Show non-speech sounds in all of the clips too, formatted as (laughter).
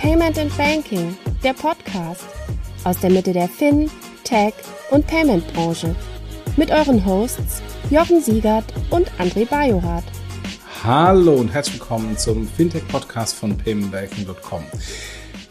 Payment and Banking, der Podcast aus der Mitte der Fin, Tech und Payment Branche mit euren Hosts Jochen Siegert und André Bajorath. Hallo und herzlich willkommen zum Fintech Podcast von paymentbanking.com.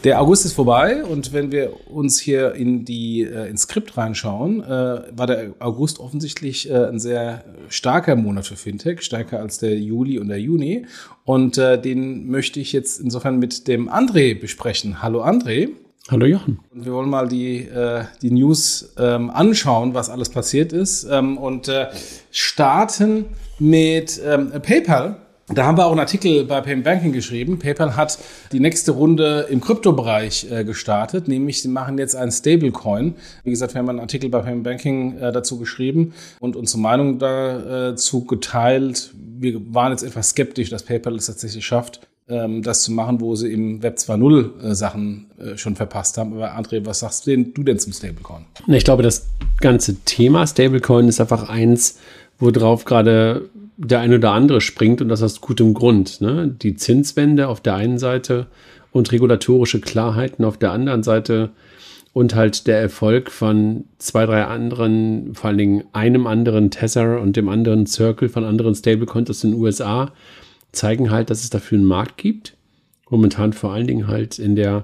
Der August ist vorbei und wenn wir uns hier in die äh, ins Skript reinschauen, äh, war der August offensichtlich äh, ein sehr starker Monat für Fintech, stärker als der Juli und der Juni. Und äh, den möchte ich jetzt insofern mit dem André besprechen. Hallo André. Hallo Jochen. Und wir wollen mal die, äh, die News ähm, anschauen, was alles passiert ist ähm, und äh, starten mit ähm, PayPal. Da haben wir auch einen Artikel bei Payment Banking geschrieben. PayPal hat die nächste Runde im Kryptobereich äh, gestartet, nämlich sie machen jetzt einen Stablecoin. Wie gesagt, wir haben einen Artikel bei Payment Banking äh, dazu geschrieben und unsere Meinung dazu geteilt. Wir waren jetzt etwas skeptisch, dass PayPal es tatsächlich schafft, ähm, das zu machen, wo sie im Web 2.0 äh, Sachen äh, schon verpasst haben. Aber André, was sagst du denn, du denn zum Stablecoin? Ich glaube, das ganze Thema Stablecoin ist einfach eins, worauf gerade der ein oder andere springt und das aus gutem Grund. Ne? Die Zinswende auf der einen Seite und regulatorische Klarheiten auf der anderen Seite und halt der Erfolg von zwei, drei anderen, vor allen Dingen einem anderen Tether und dem anderen Circle von anderen Stablecoins aus den USA zeigen halt, dass es dafür einen Markt gibt. Momentan vor allen Dingen halt in der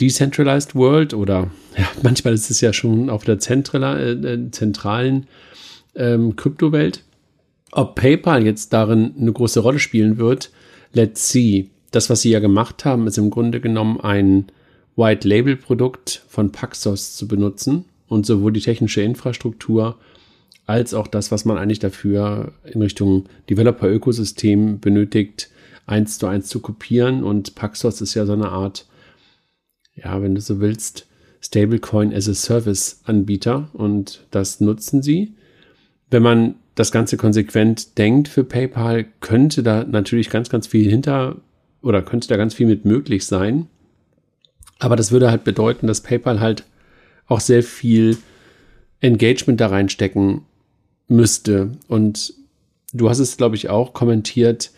Decentralized World oder ja, manchmal ist es ja schon auf der äh, zentralen ähm, Kryptowelt. Ob PayPal jetzt darin eine große Rolle spielen wird, let's see. Das, was sie ja gemacht haben, ist im Grunde genommen ein White Label Produkt von Paxos zu benutzen und sowohl die technische Infrastruktur als auch das, was man eigentlich dafür in Richtung Developer-Ökosystem benötigt, eins zu eins zu kopieren. Und Paxos ist ja so eine Art, ja, wenn du so willst, Stablecoin as a Service Anbieter und das nutzen sie. Wenn man das Ganze konsequent denkt für PayPal, könnte da natürlich ganz, ganz viel hinter oder könnte da ganz viel mit möglich sein. Aber das würde halt bedeuten, dass PayPal halt auch sehr viel Engagement da reinstecken müsste. Und du hast es, glaube ich, auch kommentiert,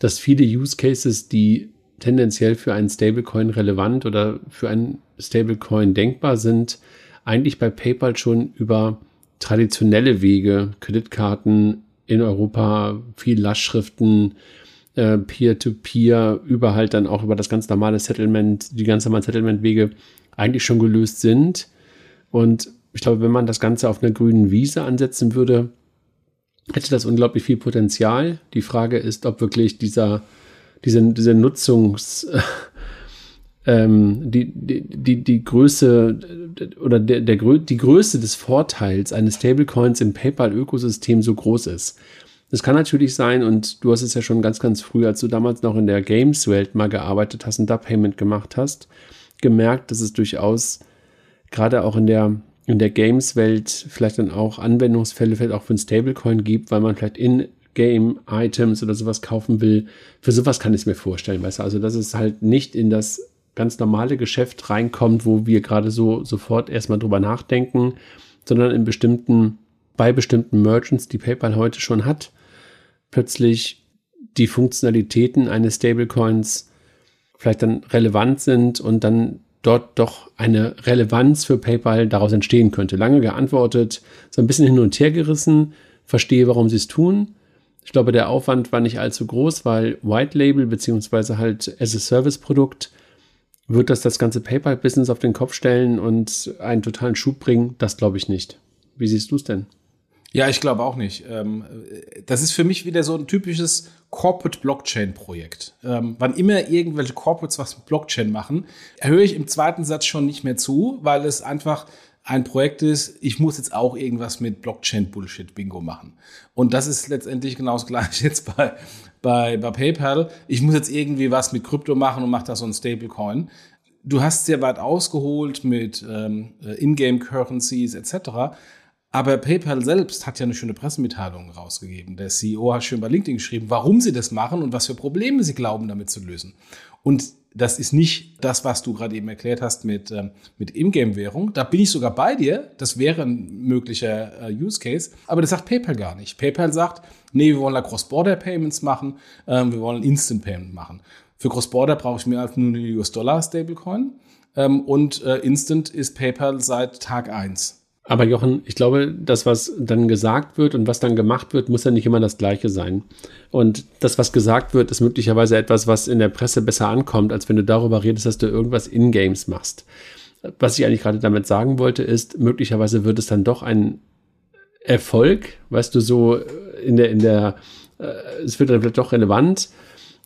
dass viele Use Cases, die tendenziell für einen Stablecoin relevant oder für einen Stablecoin denkbar sind, eigentlich bei PayPal schon über traditionelle Wege, Kreditkarten in Europa, viel Lastschriften, äh, Peer-to-Peer, -Peer, über halt dann auch über das ganz normale Settlement, die ganz normalen Settlement-Wege eigentlich schon gelöst sind. Und ich glaube, wenn man das Ganze auf einer grünen Wiese ansetzen würde, hätte das unglaublich viel Potenzial. Die Frage ist, ob wirklich dieser, diese, diese Nutzungs, (laughs) ähm, die, die, die, die Größe oder der, der, die Größe des Vorteils eines Stablecoins im PayPal-Ökosystem so groß ist. Es kann natürlich sein, und du hast es ja schon ganz, ganz früh, als du damals noch in der Games-Welt mal gearbeitet hast und da Payment gemacht hast, gemerkt, dass es durchaus gerade auch in der, in der Games-Welt vielleicht dann auch Anwendungsfälle vielleicht auch für ein Stablecoin gibt, weil man vielleicht in Game-Items oder sowas kaufen will. Für sowas kann ich es mir vorstellen, weißt du? Also, dass es halt nicht in das ganz normale Geschäft reinkommt, wo wir gerade so sofort erstmal drüber nachdenken, sondern in bestimmten, bei bestimmten Merchants, die PayPal heute schon hat, plötzlich die Funktionalitäten eines Stablecoins vielleicht dann relevant sind und dann dort doch eine Relevanz für PayPal daraus entstehen könnte. Lange geantwortet, so ein bisschen hin und her gerissen, verstehe, warum sie es tun. Ich glaube, der Aufwand war nicht allzu groß, weil White Label beziehungsweise halt as a Service Produkt wird das das ganze PayPal-Business auf den Kopf stellen und einen totalen Schub bringen? Das glaube ich nicht. Wie siehst du es denn? Ja, ich glaube auch nicht. Ähm, das ist für mich wieder so ein typisches Corporate Blockchain Projekt. Ähm, wann immer irgendwelche Corporates was mit Blockchain machen, höre ich im zweiten Satz schon nicht mehr zu, weil es einfach ein Projekt ist, ich muss jetzt auch irgendwas mit Blockchain-Bullshit-Bingo machen. Und das ist letztendlich genau das gleiche (laughs) jetzt bei, bei, bei PayPal. Ich muss jetzt irgendwie was mit Krypto machen und mache da so ein Stablecoin. Du hast sehr weit ausgeholt mit ähm, Ingame-Currencies etc. Aber PayPal selbst hat ja eine schöne Pressemitteilung rausgegeben. Der CEO hat schön bei LinkedIn geschrieben, warum sie das machen und was für Probleme sie glauben, damit zu lösen. Und das ist nicht das, was du gerade eben erklärt hast mit, ähm, mit Ingame-Währung. Da bin ich sogar bei dir. Das wäre ein möglicher äh, Use Case. Aber das sagt PayPal gar nicht. PayPal sagt, nee, wir wollen da Cross-Border-Payments machen, ähm, wir wollen Instant-Payment machen. Für Cross-Border brauche ich mehr als nur eine US-Dollar-Stablecoin. Ähm, und äh, Instant ist PayPal seit Tag eins. Aber Jochen, ich glaube, das, was dann gesagt wird und was dann gemacht wird, muss ja nicht immer das Gleiche sein. Und das, was gesagt wird, ist möglicherweise etwas, was in der Presse besser ankommt, als wenn du darüber redest, dass du irgendwas in-Games machst. Was ich eigentlich gerade damit sagen wollte, ist, möglicherweise wird es dann doch ein Erfolg, weißt du, so in der, in der, äh, es wird dann vielleicht doch relevant,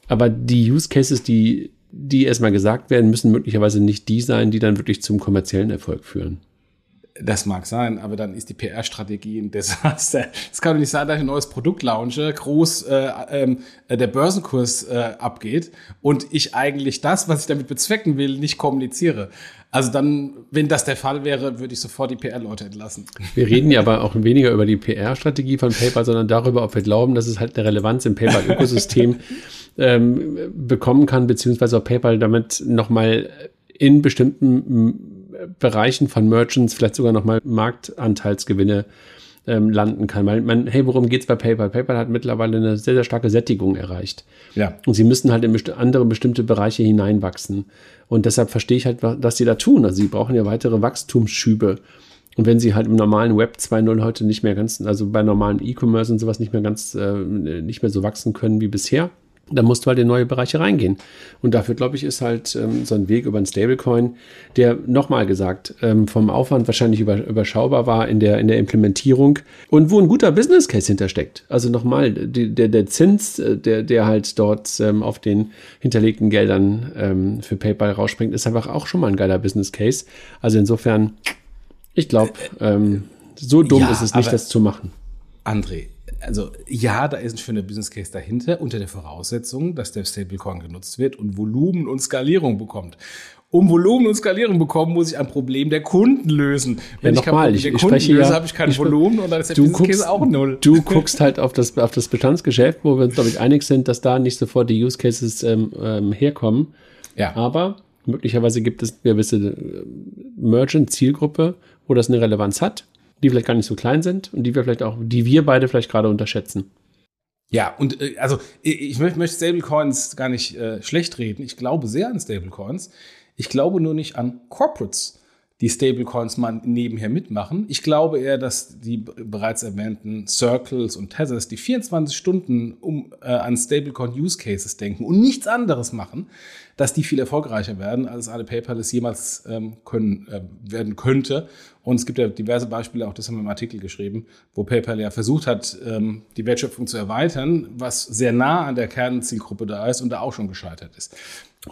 aber die Use Cases, die, die erstmal gesagt werden, müssen möglicherweise nicht die sein, die dann wirklich zum kommerziellen Erfolg führen. Das mag sein, aber dann ist die PR-Strategie ein Desaster. Es kann doch nicht sein, dass ich ein neues Produkt launche, groß äh, ähm, äh, der Börsenkurs äh, abgeht und ich eigentlich das, was ich damit bezwecken will, nicht kommuniziere. Also dann, wenn das der Fall wäre, würde ich sofort die PR-Leute entlassen. Wir reden ja aber auch weniger über die PR-Strategie von PayPal, sondern darüber, ob wir glauben, dass es halt eine Relevanz im PayPal-Ökosystem (laughs) ähm, bekommen kann, beziehungsweise ob PayPal damit nochmal in bestimmten Bereichen von Merchants vielleicht sogar nochmal Marktanteilsgewinne ähm, landen kann. Weil man, hey, worum geht's bei PayPal? PayPal hat mittlerweile eine sehr, sehr starke Sättigung erreicht. Ja. Und sie müssen halt in besti andere bestimmte Bereiche hineinwachsen. Und deshalb verstehe ich halt, was sie da tun. Also sie brauchen ja weitere Wachstumsschübe. Und wenn sie halt im normalen Web 2.0 heute nicht mehr ganz, also bei normalen E-Commerce und sowas nicht mehr ganz, äh, nicht mehr so wachsen können wie bisher, da musst du halt in neue Bereiche reingehen. Und dafür, glaube ich, ist halt ähm, so ein Weg über ein Stablecoin, der nochmal gesagt, ähm, vom Aufwand wahrscheinlich über, überschaubar war in der, in der Implementierung und wo ein guter Business Case hintersteckt. Also nochmal, der, der Zins, äh, der, der halt dort ähm, auf den hinterlegten Geldern ähm, für PayPal rausspringt, ist einfach auch schon mal ein geiler Business Case. Also insofern, ich glaube, ähm, so dumm ja, ist es nicht, das zu machen. André, also ja, da ist ein schöner Business Case dahinter, unter der Voraussetzung, dass der Stablecoin genutzt wird und Volumen und Skalierung bekommt. Um Volumen und Skalierung bekommen, muss ich ein Problem der Kunden lösen. Wenn ja, ich kein Problem ich, der ich Kunden löse, ja, habe ich kein ich, Volumen und dann ist der Business guckst, Case auch null. Du guckst halt auf das, auf das Bestandsgeschäft, wo wir uns, glaube ich, einig sind, dass da nicht sofort die Use Cases ähm, ähm, herkommen. Ja. Aber möglicherweise gibt es eine gewisse äh, Merchant-Zielgruppe, wo das eine Relevanz hat die vielleicht gar nicht so klein sind und die wir vielleicht auch, die wir beide vielleicht gerade unterschätzen. Ja, und äh, also ich, möchte Stablecoins gar nicht äh, schlecht reden. Ich glaube sehr an Stablecoins. Ich glaube nur nicht an Corporates, die Stablecoins mal nebenher mitmachen. Ich glaube eher, dass die bereits erwähnten Circles und Tethers, die 24 Stunden um, äh, an Stablecoin-Use-Cases denken und nichts anderes machen, dass die viel erfolgreicher werden, als eine PayPal es jemals ähm, können, äh, werden könnte. Und es gibt ja diverse Beispiele, auch das haben wir im Artikel geschrieben, wo PayPal ja versucht hat, ähm, die Wertschöpfung zu erweitern, was sehr nah an der Kernzielgruppe da ist und da auch schon gescheitert ist.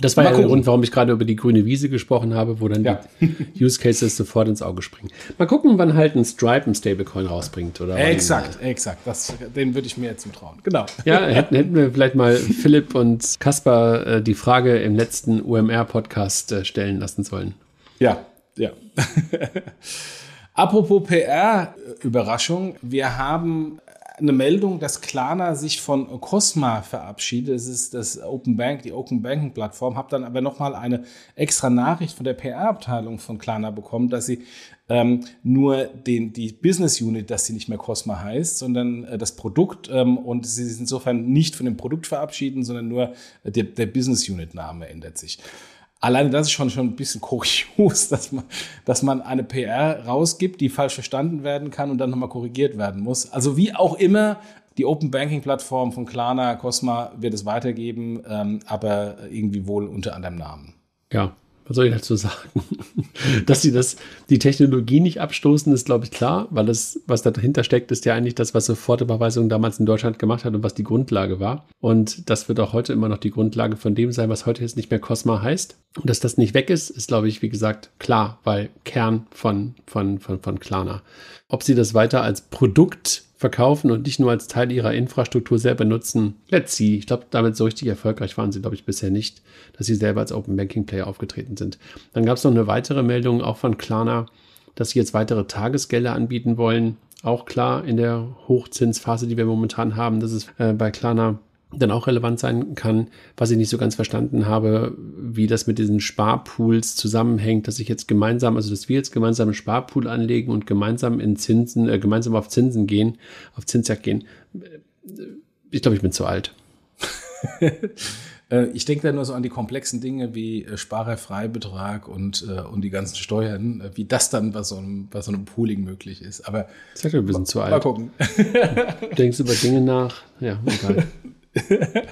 Das war ja der Grund, warum ich gerade über die grüne Wiese gesprochen habe, wo dann ja. die (laughs) Use Cases sofort ins Auge springen. Mal gucken, wann halt ein Stripe ein Stablecoin rausbringt. Oder exakt, wann, exakt. Das, den würde ich mir jetzt zutrauen. Genau. Ja, hätten, hätten wir vielleicht mal Philipp und Kaspar äh, die Frage im letzten UMR-Podcast äh, stellen lassen sollen. Ja, ja. (laughs) Apropos PR-Überraschung, wir haben eine Meldung, dass Klarna sich von Cosma verabschiedet. Das ist das Open Bank, die Open Banking Plattform. Habe dann aber nochmal eine extra Nachricht von der PR-Abteilung von Klarna bekommen, dass sie ähm, nur den, die Business Unit, dass sie nicht mehr Cosma heißt, sondern äh, das Produkt ähm, und sie sich insofern nicht von dem Produkt verabschieden, sondern nur äh, der, der Business Unit Name ändert sich. Alleine das ist schon, schon ein bisschen kurios, (laughs) dass man, dass man eine PR rausgibt, die falsch verstanden werden kann und dann nochmal korrigiert werden muss. Also wie auch immer, die Open Banking Plattform von Klarna, Cosma wird es weitergeben, ähm, aber irgendwie wohl unter anderem Namen. Ja, was soll ich dazu sagen? (laughs) Dass sie das, die Technologie nicht abstoßen, ist, glaube ich, klar, weil das, was dahinter steckt, ist ja eigentlich das, was Sofortüberweisung damals in Deutschland gemacht hat und was die Grundlage war. Und das wird auch heute immer noch die Grundlage von dem sein, was heute jetzt nicht mehr Cosma heißt. Und dass das nicht weg ist, ist, glaube ich, wie gesagt, klar, weil Kern von, von, von, von Klarna. Ob sie das weiter als Produkt verkaufen und nicht nur als Teil ihrer Infrastruktur selber nutzen. Let's see. Ich glaube, damit so richtig erfolgreich waren sie, glaube ich, bisher nicht, dass sie selber als Open Banking Player aufgetreten sind. Dann gab es noch eine weitere Meldung, auch von Klarna, dass sie jetzt weitere Tagesgelder anbieten wollen. Auch klar in der Hochzinsphase, die wir momentan haben, dass es äh, bei Klarna dann auch relevant sein kann, was ich nicht so ganz verstanden habe, wie das mit diesen Sparpools zusammenhängt, dass ich jetzt gemeinsam, also dass wir jetzt gemeinsam einen Sparpool anlegen und gemeinsam in Zinsen, äh, gemeinsam auf Zinsen gehen, auf Zinsjagd gehen. Ich glaube, ich bin zu alt. (laughs) Äh, ich denke da nur so an die komplexen Dinge wie äh, Sparerfreibetrag und, äh, und die ganzen Steuern, wie das dann bei so einem, bei so einem Pooling möglich ist. Aber Seid ihr ein bisschen zu alt. mal gucken. Du denkst über Dinge nach. Ja, egal. (laughs) (laughs)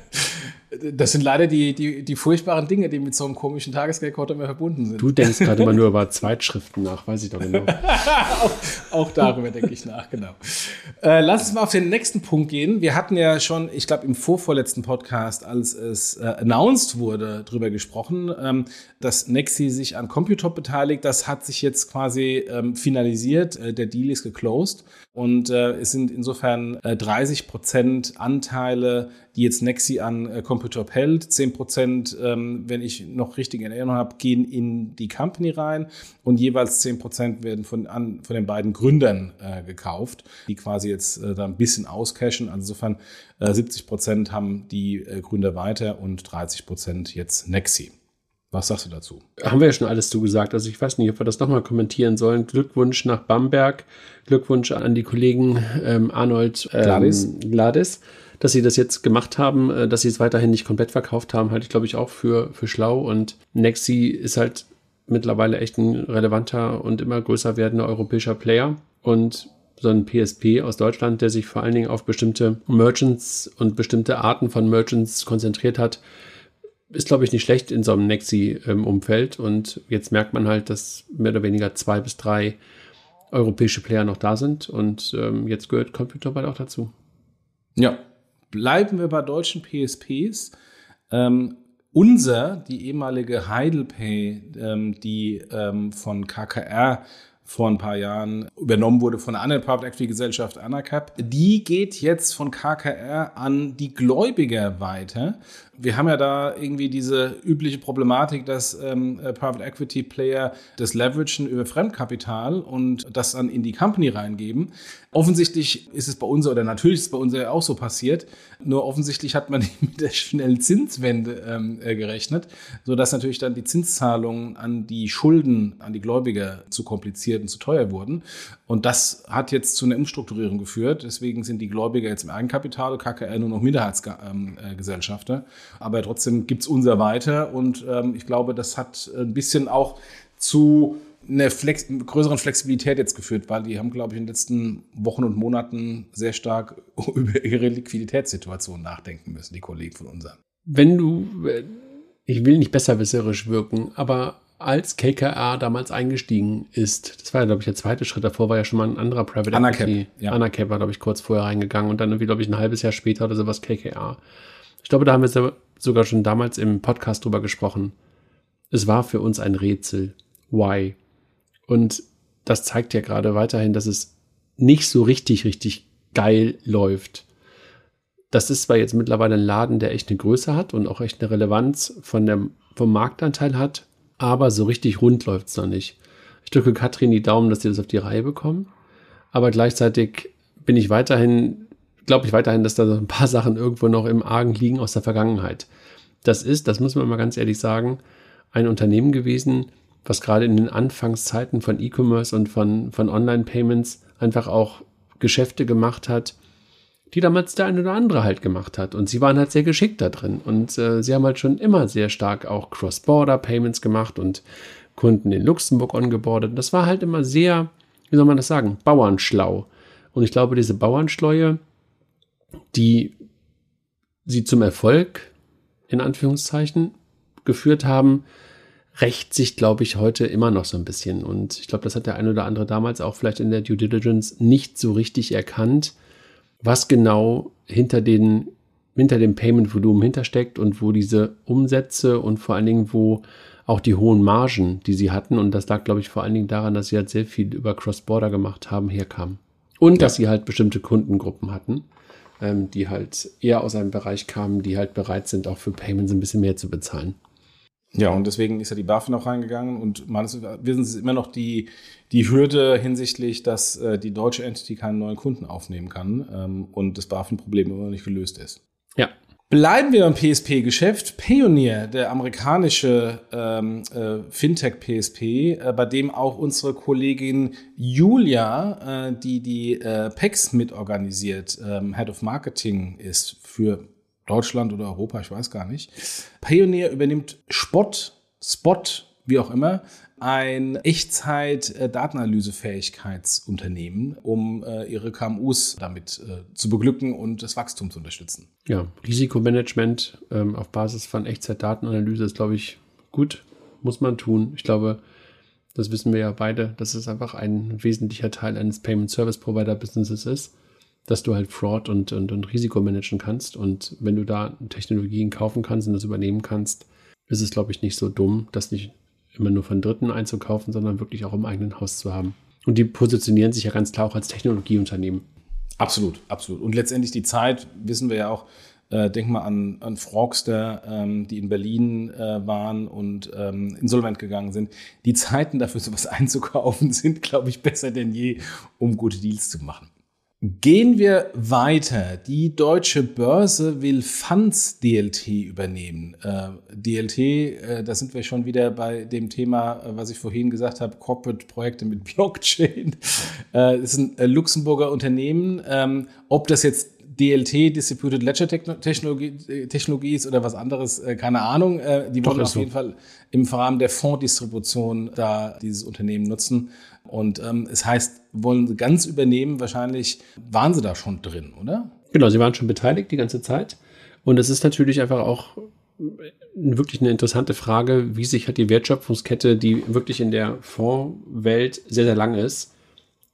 Das sind leider die, die, die furchtbaren Dinge, die mit so einem komischen Tagesgeldcode immer verbunden sind. Du denkst gerade immer nur über Zweitschriften nach, weiß ich doch genau. (laughs) auch, auch darüber denke ich nach, genau. Äh, lass uns mal auf den nächsten Punkt gehen. Wir hatten ja schon, ich glaube, im vorvorletzten Podcast, als es äh, announced wurde, drüber gesprochen, ähm, dass Nexi sich an Computop beteiligt. Das hat sich jetzt quasi ähm, finalisiert. Äh, der Deal ist geclosed. Und äh, es sind insofern äh, 30 Prozent Anteile, die jetzt Nexi an äh, Computop hält. 10 Prozent, ähm, wenn ich noch richtig in Erinnerung habe, gehen in die Company rein. Und jeweils 10 Prozent werden von, an, von den beiden Gründern äh, gekauft, die quasi jetzt äh, da ein bisschen auscashen. Also insofern äh, 70 Prozent haben die äh, Gründer weiter und 30 Prozent jetzt Nexi. Was sagst du dazu? Haben wir ja schon alles zugesagt. Also ich weiß nicht, ob wir das nochmal kommentieren sollen. Glückwunsch nach Bamberg. Glückwunsch an die Kollegen ähm, Arnold ähm, Gladys. Gladys, dass sie das jetzt gemacht haben, äh, dass sie es weiterhin nicht komplett verkauft haben, halte ich, glaube ich, auch für, für schlau. Und Nexi ist halt mittlerweile echt ein relevanter und immer größer werdender europäischer Player. Und so ein PSP aus Deutschland, der sich vor allen Dingen auf bestimmte Merchants und bestimmte Arten von Merchants konzentriert hat, ist, glaube ich, nicht schlecht in so einem Nexi-Umfeld. Und jetzt merkt man halt, dass mehr oder weniger zwei bis drei europäische Player noch da sind. Und ähm, jetzt gehört Computer bald auch dazu. Ja, bleiben wir bei deutschen PSPs. Ähm, unser, die ehemalige Heidelpay, ähm, die ähm, von KKR vor ein paar Jahren übernommen wurde von einer anderen Private Equity Gesellschaft, Anacap, die geht jetzt von KKR an die Gläubiger weiter. Wir haben ja da irgendwie diese übliche Problematik, dass ähm, Private Equity Player das leveragen über Fremdkapital und das dann in die Company reingeben. Offensichtlich ist es bei uns, oder natürlich ist es bei uns ja auch so passiert, nur offensichtlich hat man nicht (laughs) mit der schnellen Zinswende ähm, äh, gerechnet, sodass natürlich dann die Zinszahlungen an die Schulden, an die Gläubiger zu kompliziert und zu teuer wurden. Und das hat jetzt zu einer Umstrukturierung geführt. Deswegen sind die Gläubiger jetzt im Eigenkapital, KKR nur noch Minderheitsgesellschafter. Aber trotzdem gibt's unser weiter. Und ähm, ich glaube, das hat ein bisschen auch zu einer Flex größeren Flexibilität jetzt geführt, weil die haben, glaube ich, in den letzten Wochen und Monaten sehr stark (laughs) über ihre Liquiditätssituation nachdenken müssen, die Kollegen von unseren. Wenn du, ich will nicht besserwisserisch wirken, aber als KKR damals eingestiegen ist, das war ja, glaube ich, der zweite Schritt, davor war ja schon mal ein anderer Private Anacap, Equity. ja. Anacap war, glaube ich, kurz vorher reingegangen und dann irgendwie, glaube ich, ein halbes Jahr später oder sowas KKR. Ich glaube, da haben wir sogar schon damals im Podcast drüber gesprochen. Es war für uns ein Rätsel. Why? Und das zeigt ja gerade weiterhin, dass es nicht so richtig, richtig geil läuft. Das ist zwar jetzt mittlerweile ein Laden, der echt eine Größe hat und auch echt eine Relevanz von dem, vom Marktanteil hat, aber so richtig rund läuft es noch nicht. Ich drücke Katrin die Daumen, dass die das auf die Reihe bekommen. Aber gleichzeitig bin ich weiterhin, glaube ich weiterhin, dass da so ein paar Sachen irgendwo noch im Argen liegen aus der Vergangenheit. Das ist, das muss man mal ganz ehrlich sagen, ein Unternehmen gewesen, was gerade in den Anfangszeiten von E-Commerce und von, von Online-Payments einfach auch Geschäfte gemacht hat, die damals der eine oder andere halt gemacht hat. Und sie waren halt sehr geschickt da drin. Und äh, sie haben halt schon immer sehr stark auch Cross-Border-Payments gemacht und Kunden in Luxemburg ongeboardet. Das war halt immer sehr, wie soll man das sagen, bauernschlau. Und ich glaube, diese Bauernschleue, die sie zum Erfolg in Anführungszeichen geführt haben, rächt sich, glaube ich, heute immer noch so ein bisschen. Und ich glaube, das hat der eine oder andere damals auch vielleicht in der Due Diligence nicht so richtig erkannt, was genau hinter den hinter dem Payment-Volumen hintersteckt und wo diese Umsätze und vor allen Dingen, wo auch die hohen Margen, die sie hatten, und das lag, glaube ich, vor allen Dingen daran, dass sie halt sehr viel über Cross-Border gemacht haben, herkamen. Und ja. dass sie halt bestimmte Kundengruppen hatten, ähm, die halt eher aus einem Bereich kamen, die halt bereit sind, auch für Payments ein bisschen mehr zu bezahlen. Ja, und deswegen ist ja die BaFin auch reingegangen und meines Wissens ist immer noch die, die Hürde hinsichtlich, dass äh, die deutsche Entity keinen neuen Kunden aufnehmen kann ähm, und das BaFin-Problem immer noch nicht gelöst ist. Bleiben wir beim PSP-Geschäft. Payoneer, der amerikanische ähm, äh, Fintech-PSP, äh, bei dem auch unsere Kollegin Julia, äh, die die äh, PEX mitorganisiert, ähm, Head of Marketing ist für Deutschland oder Europa, ich weiß gar nicht. Payoneer übernimmt Spot, Spot, wie auch immer, ein Echtzeit-Datenanalysefähigkeitsunternehmen, um äh, ihre KMUs damit äh, zu beglücken und das Wachstum zu unterstützen. Ja, Risikomanagement ähm, auf Basis von Echtzeit-Datenanalyse ist, glaube ich, gut, muss man tun. Ich glaube, das wissen wir ja beide, dass es einfach ein wesentlicher Teil eines Payment Service Provider Businesses ist, dass du halt Fraud und, und, und Risiko managen kannst. Und wenn du da Technologien kaufen kannst und das übernehmen kannst, ist es, glaube ich, nicht so dumm, das nicht immer nur von Dritten einzukaufen, sondern wirklich auch im eigenen Haus zu haben. Und die positionieren sich ja ganz klar auch als Technologieunternehmen. Absolut, absolut. Und letztendlich die Zeit, wissen wir ja auch, äh, denk mal an, an Frogster, ähm, die in Berlin äh, waren und ähm, insolvent gegangen sind. Die Zeiten dafür, sowas (laughs) einzukaufen, sind, glaube ich, besser denn je, um gute Deals zu machen. Gehen wir weiter. Die deutsche Börse will Funds DLT übernehmen. Äh, DLT, äh, da sind wir schon wieder bei dem Thema, äh, was ich vorhin gesagt habe, Corporate-Projekte mit (laughs) Blockchain. Äh, das ist ein äh, Luxemburger Unternehmen. Ähm, ob das jetzt DLT, Distributed Ledger Technologie, äh, Technologie ist oder was anderes, äh, keine Ahnung. Äh, die wollen auf so. jeden Fall im Rahmen der Fonddistribution da dieses Unternehmen nutzen. Und ähm, es heißt, wollen sie ganz übernehmen, wahrscheinlich waren sie da schon drin, oder? Genau, sie waren schon beteiligt die ganze Zeit. Und es ist natürlich einfach auch wirklich eine interessante Frage, wie sich hat die Wertschöpfungskette, die wirklich in der Fondswelt sehr, sehr lang ist,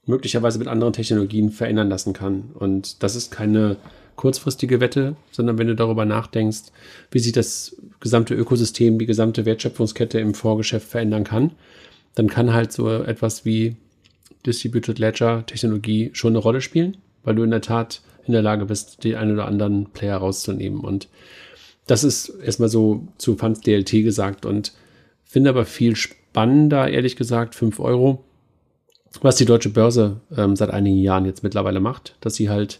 möglicherweise mit anderen Technologien verändern lassen kann. Und das ist keine kurzfristige Wette, sondern wenn du darüber nachdenkst, wie sich das gesamte Ökosystem, die gesamte Wertschöpfungskette im Vorgeschäft verändern kann, dann kann halt so etwas wie Distributed Ledger Technologie schon eine Rolle spielen, weil du in der Tat in der Lage bist, den einen oder anderen Player rauszunehmen. Und das ist erstmal so zu Funds DLT gesagt und finde aber viel spannender, ehrlich gesagt, 5 Euro, was die deutsche Börse ähm, seit einigen Jahren jetzt mittlerweile macht, dass sie halt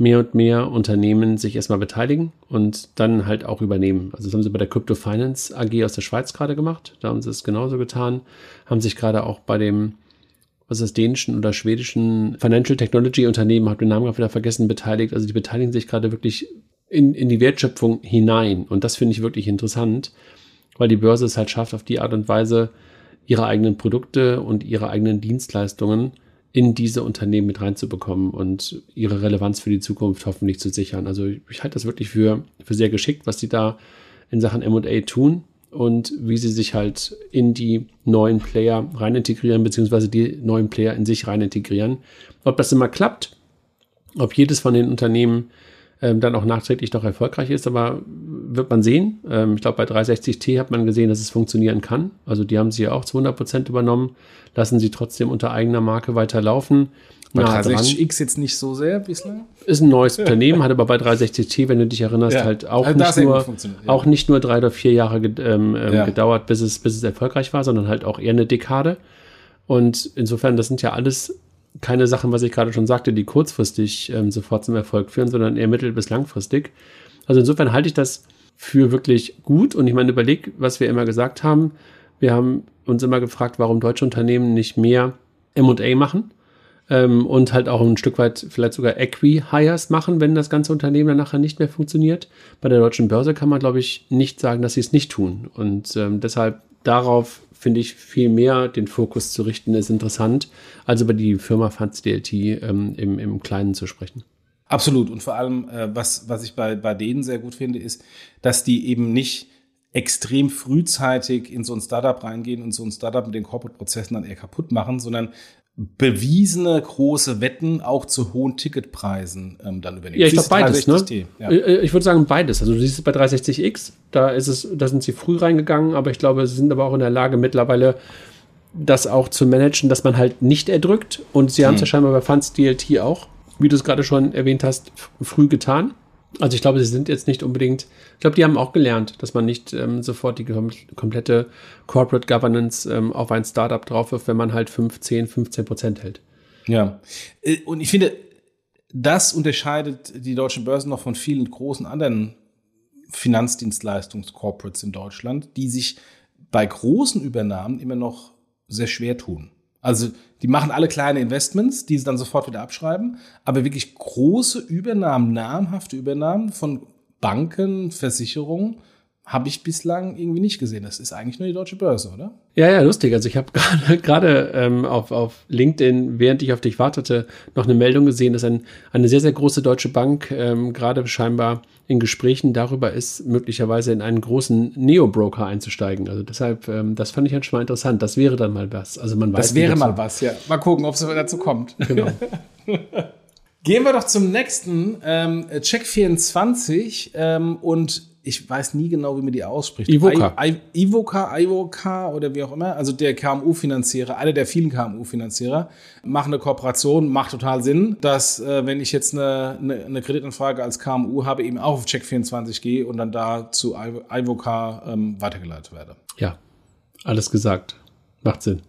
mehr und mehr Unternehmen sich erstmal beteiligen und dann halt auch übernehmen. Also das haben sie bei der Crypto Finance AG aus der Schweiz gerade gemacht. Da haben sie es genauso getan. Haben sich gerade auch bei dem, was ist das, dänischen oder schwedischen Financial Technology Unternehmen, habe den Namen gerade wieder vergessen, beteiligt. Also die beteiligen sich gerade wirklich in, in die Wertschöpfung hinein. Und das finde ich wirklich interessant, weil die Börse es halt schafft, auf die Art und Weise ihre eigenen Produkte und ihre eigenen Dienstleistungen in diese Unternehmen mit reinzubekommen und ihre Relevanz für die Zukunft hoffentlich zu sichern. Also ich halte das wirklich für, für sehr geschickt, was die da in Sachen MA tun und wie sie sich halt in die neuen Player rein integrieren, beziehungsweise die neuen Player in sich rein integrieren. Ob das immer klappt, ob jedes von den Unternehmen ähm, dann auch nachträglich noch erfolgreich ist, aber wird man sehen. Ähm, ich glaube, bei 360T hat man gesehen, dass es funktionieren kann. Also die haben sie ja auch zu 100 Prozent übernommen, lassen sie trotzdem unter eigener Marke weiterlaufen. Bei 360X jetzt nicht so sehr bislang? Ist ein neues Unternehmen, hat aber bei 360T, wenn du dich erinnerst, ja. halt auch, also nicht nur, ja. auch nicht nur drei oder vier Jahre ähm, ähm, ja. gedauert, bis es, bis es erfolgreich war, sondern halt auch eher eine Dekade. Und insofern, das sind ja alles keine Sachen, was ich gerade schon sagte, die kurzfristig ähm, sofort zum Erfolg führen, sondern eher mittel- bis langfristig. Also insofern halte ich das für wirklich gut. Und ich meine, überleg, was wir immer gesagt haben. Wir haben uns immer gefragt, warum deutsche Unternehmen nicht mehr M&A machen ähm, und halt auch ein Stück weit vielleicht sogar Equi-Hires machen, wenn das ganze Unternehmen dann nachher nicht mehr funktioniert. Bei der deutschen Börse kann man, glaube ich, nicht sagen, dass sie es nicht tun. Und ähm, deshalb darauf finde ich viel mehr den Fokus zu richten, ist interessant, als über die Firma DLT ähm, im, im Kleinen zu sprechen. Absolut. Und vor allem, äh, was, was ich bei, bei denen sehr gut finde, ist, dass die eben nicht extrem frühzeitig in so ein Startup reingehen und so ein Startup mit den Corporate-Prozessen dann eher kaputt machen, sondern bewiesene große Wetten auch zu hohen Ticketpreisen ähm, dann übernehmen. Ja, ich glaube beides. Ne? Ja. Äh, äh, ich würde sagen beides. Also du siehst es bei 360X, da ist es, da sind sie früh reingegangen, aber ich glaube, sie sind aber auch in der Lage mittlerweile das auch zu managen, dass man halt nicht erdrückt. Und sie haben es hm. ja scheinbar bei Funds DLT auch, wie du es gerade schon erwähnt hast, früh getan. Also ich glaube, sie sind jetzt nicht unbedingt, ich glaube, die haben auch gelernt, dass man nicht ähm, sofort die komplette Corporate Governance ähm, auf ein Startup drauf wirft, wenn man halt 15, 15 Prozent hält. Ja, äh, und ich finde, das unterscheidet die deutschen Börsen noch von vielen großen anderen Finanzdienstleistungs-Corporates in Deutschland, die sich bei großen Übernahmen immer noch sehr schwer tun. Also die machen alle kleine Investments, die sie dann sofort wieder abschreiben, aber wirklich große Übernahmen, namhafte Übernahmen von Banken, Versicherungen habe ich bislang irgendwie nicht gesehen. Das ist eigentlich nur die deutsche Börse, oder? Ja, ja, lustig. Also ich habe (laughs) gerade ähm, auf, auf LinkedIn, während ich auf dich wartete, noch eine Meldung gesehen, dass ein, eine sehr, sehr große deutsche Bank ähm, gerade scheinbar in Gesprächen darüber ist, möglicherweise in einen großen Neo-Broker einzusteigen. Also deshalb, ähm, das fand ich halt schon mal interessant. Das wäre dann mal was. Also man weiß. Das wäre mal was, ja. Mal gucken, ob es dazu kommt. Genau. (laughs) Gehen wir doch zum nächsten, ähm, Check 24 ähm, und ich weiß nie genau, wie man die ausspricht. Ivoca. I, I, Ivoca, Ivoca oder wie auch immer. Also der KMU-Finanzierer, einer der vielen KMU-Finanzierer, machen eine Kooperation, macht total Sinn, dass äh, wenn ich jetzt eine, eine, eine, Kreditanfrage als KMU habe, eben auch auf Check24 gehe und dann da zu Ivoca ähm, weitergeleitet werde. Ja, alles gesagt. Macht Sinn.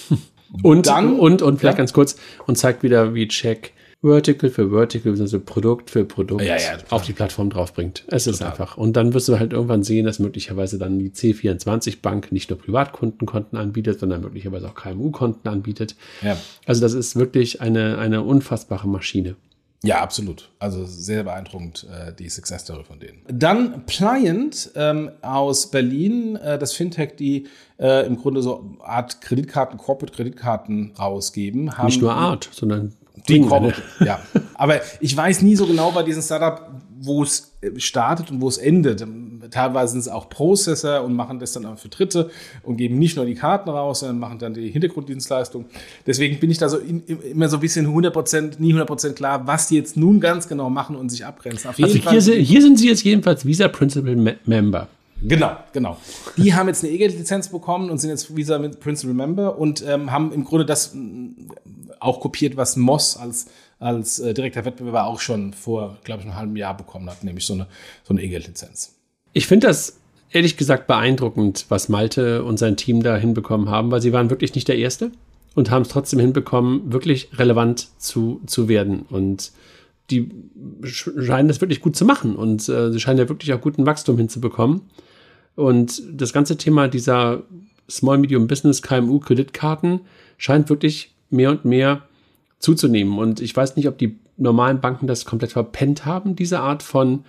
(laughs) und, dann, und, und vielleicht ja? ganz kurz, und zeigt wieder, wie Check Vertical für Vertical, also Produkt für Produkt ja, ja, auf die Plattform draufbringt. Es total. ist einfach. Und dann wirst du halt irgendwann sehen, dass möglicherweise dann die C24-Bank nicht nur Privatkundenkonten anbietet, sondern möglicherweise auch KMU-Konten anbietet. Ja. Also das ist wirklich eine, eine unfassbare Maschine. Ja, absolut. Also sehr beeindruckend, äh, die Success Story von denen. Dann Pliant ähm, aus Berlin, äh, das Fintech, die äh, im Grunde so Art Kreditkarten, Corporate-Kreditkarten rausgeben. Haben Nicht nur Art, sondern die kommt, ja. Aber ich weiß nie so genau bei diesem Startup, wo es startet und wo es endet. Teilweise sind es auch Prozessor und machen das dann auch für Dritte und geben nicht nur die Karten raus, sondern machen dann die Hintergrunddienstleistung. Deswegen bin ich da so in, immer so ein bisschen 100%, nie 100% klar, was die jetzt nun ganz genau machen und sich abgrenzen. also hier, sind, hier sind sie jetzt jedenfalls Visa Principal Member. Genau, genau. Die haben jetzt eine E-Geld-Lizenz bekommen und sind jetzt Visa Principal Member und ähm, haben im Grunde das auch kopiert, was Moss als, als äh, direkter Wettbewerber auch schon vor, glaube ich, einem halben Jahr bekommen hat, nämlich so eine, so eine E-Geld-Lizenz. Ich finde das ehrlich gesagt beeindruckend, was Malte und sein Team da hinbekommen haben, weil sie waren wirklich nicht der Erste und haben es trotzdem hinbekommen, wirklich relevant zu, zu werden. Und die scheinen das wirklich gut zu machen und äh, sie scheinen ja wirklich auch guten Wachstum hinzubekommen. Und das ganze Thema dieser Small Medium Business KMU Kreditkarten scheint wirklich mehr und mehr zuzunehmen. Und ich weiß nicht, ob die normalen Banken das komplett verpennt haben, diese Art von,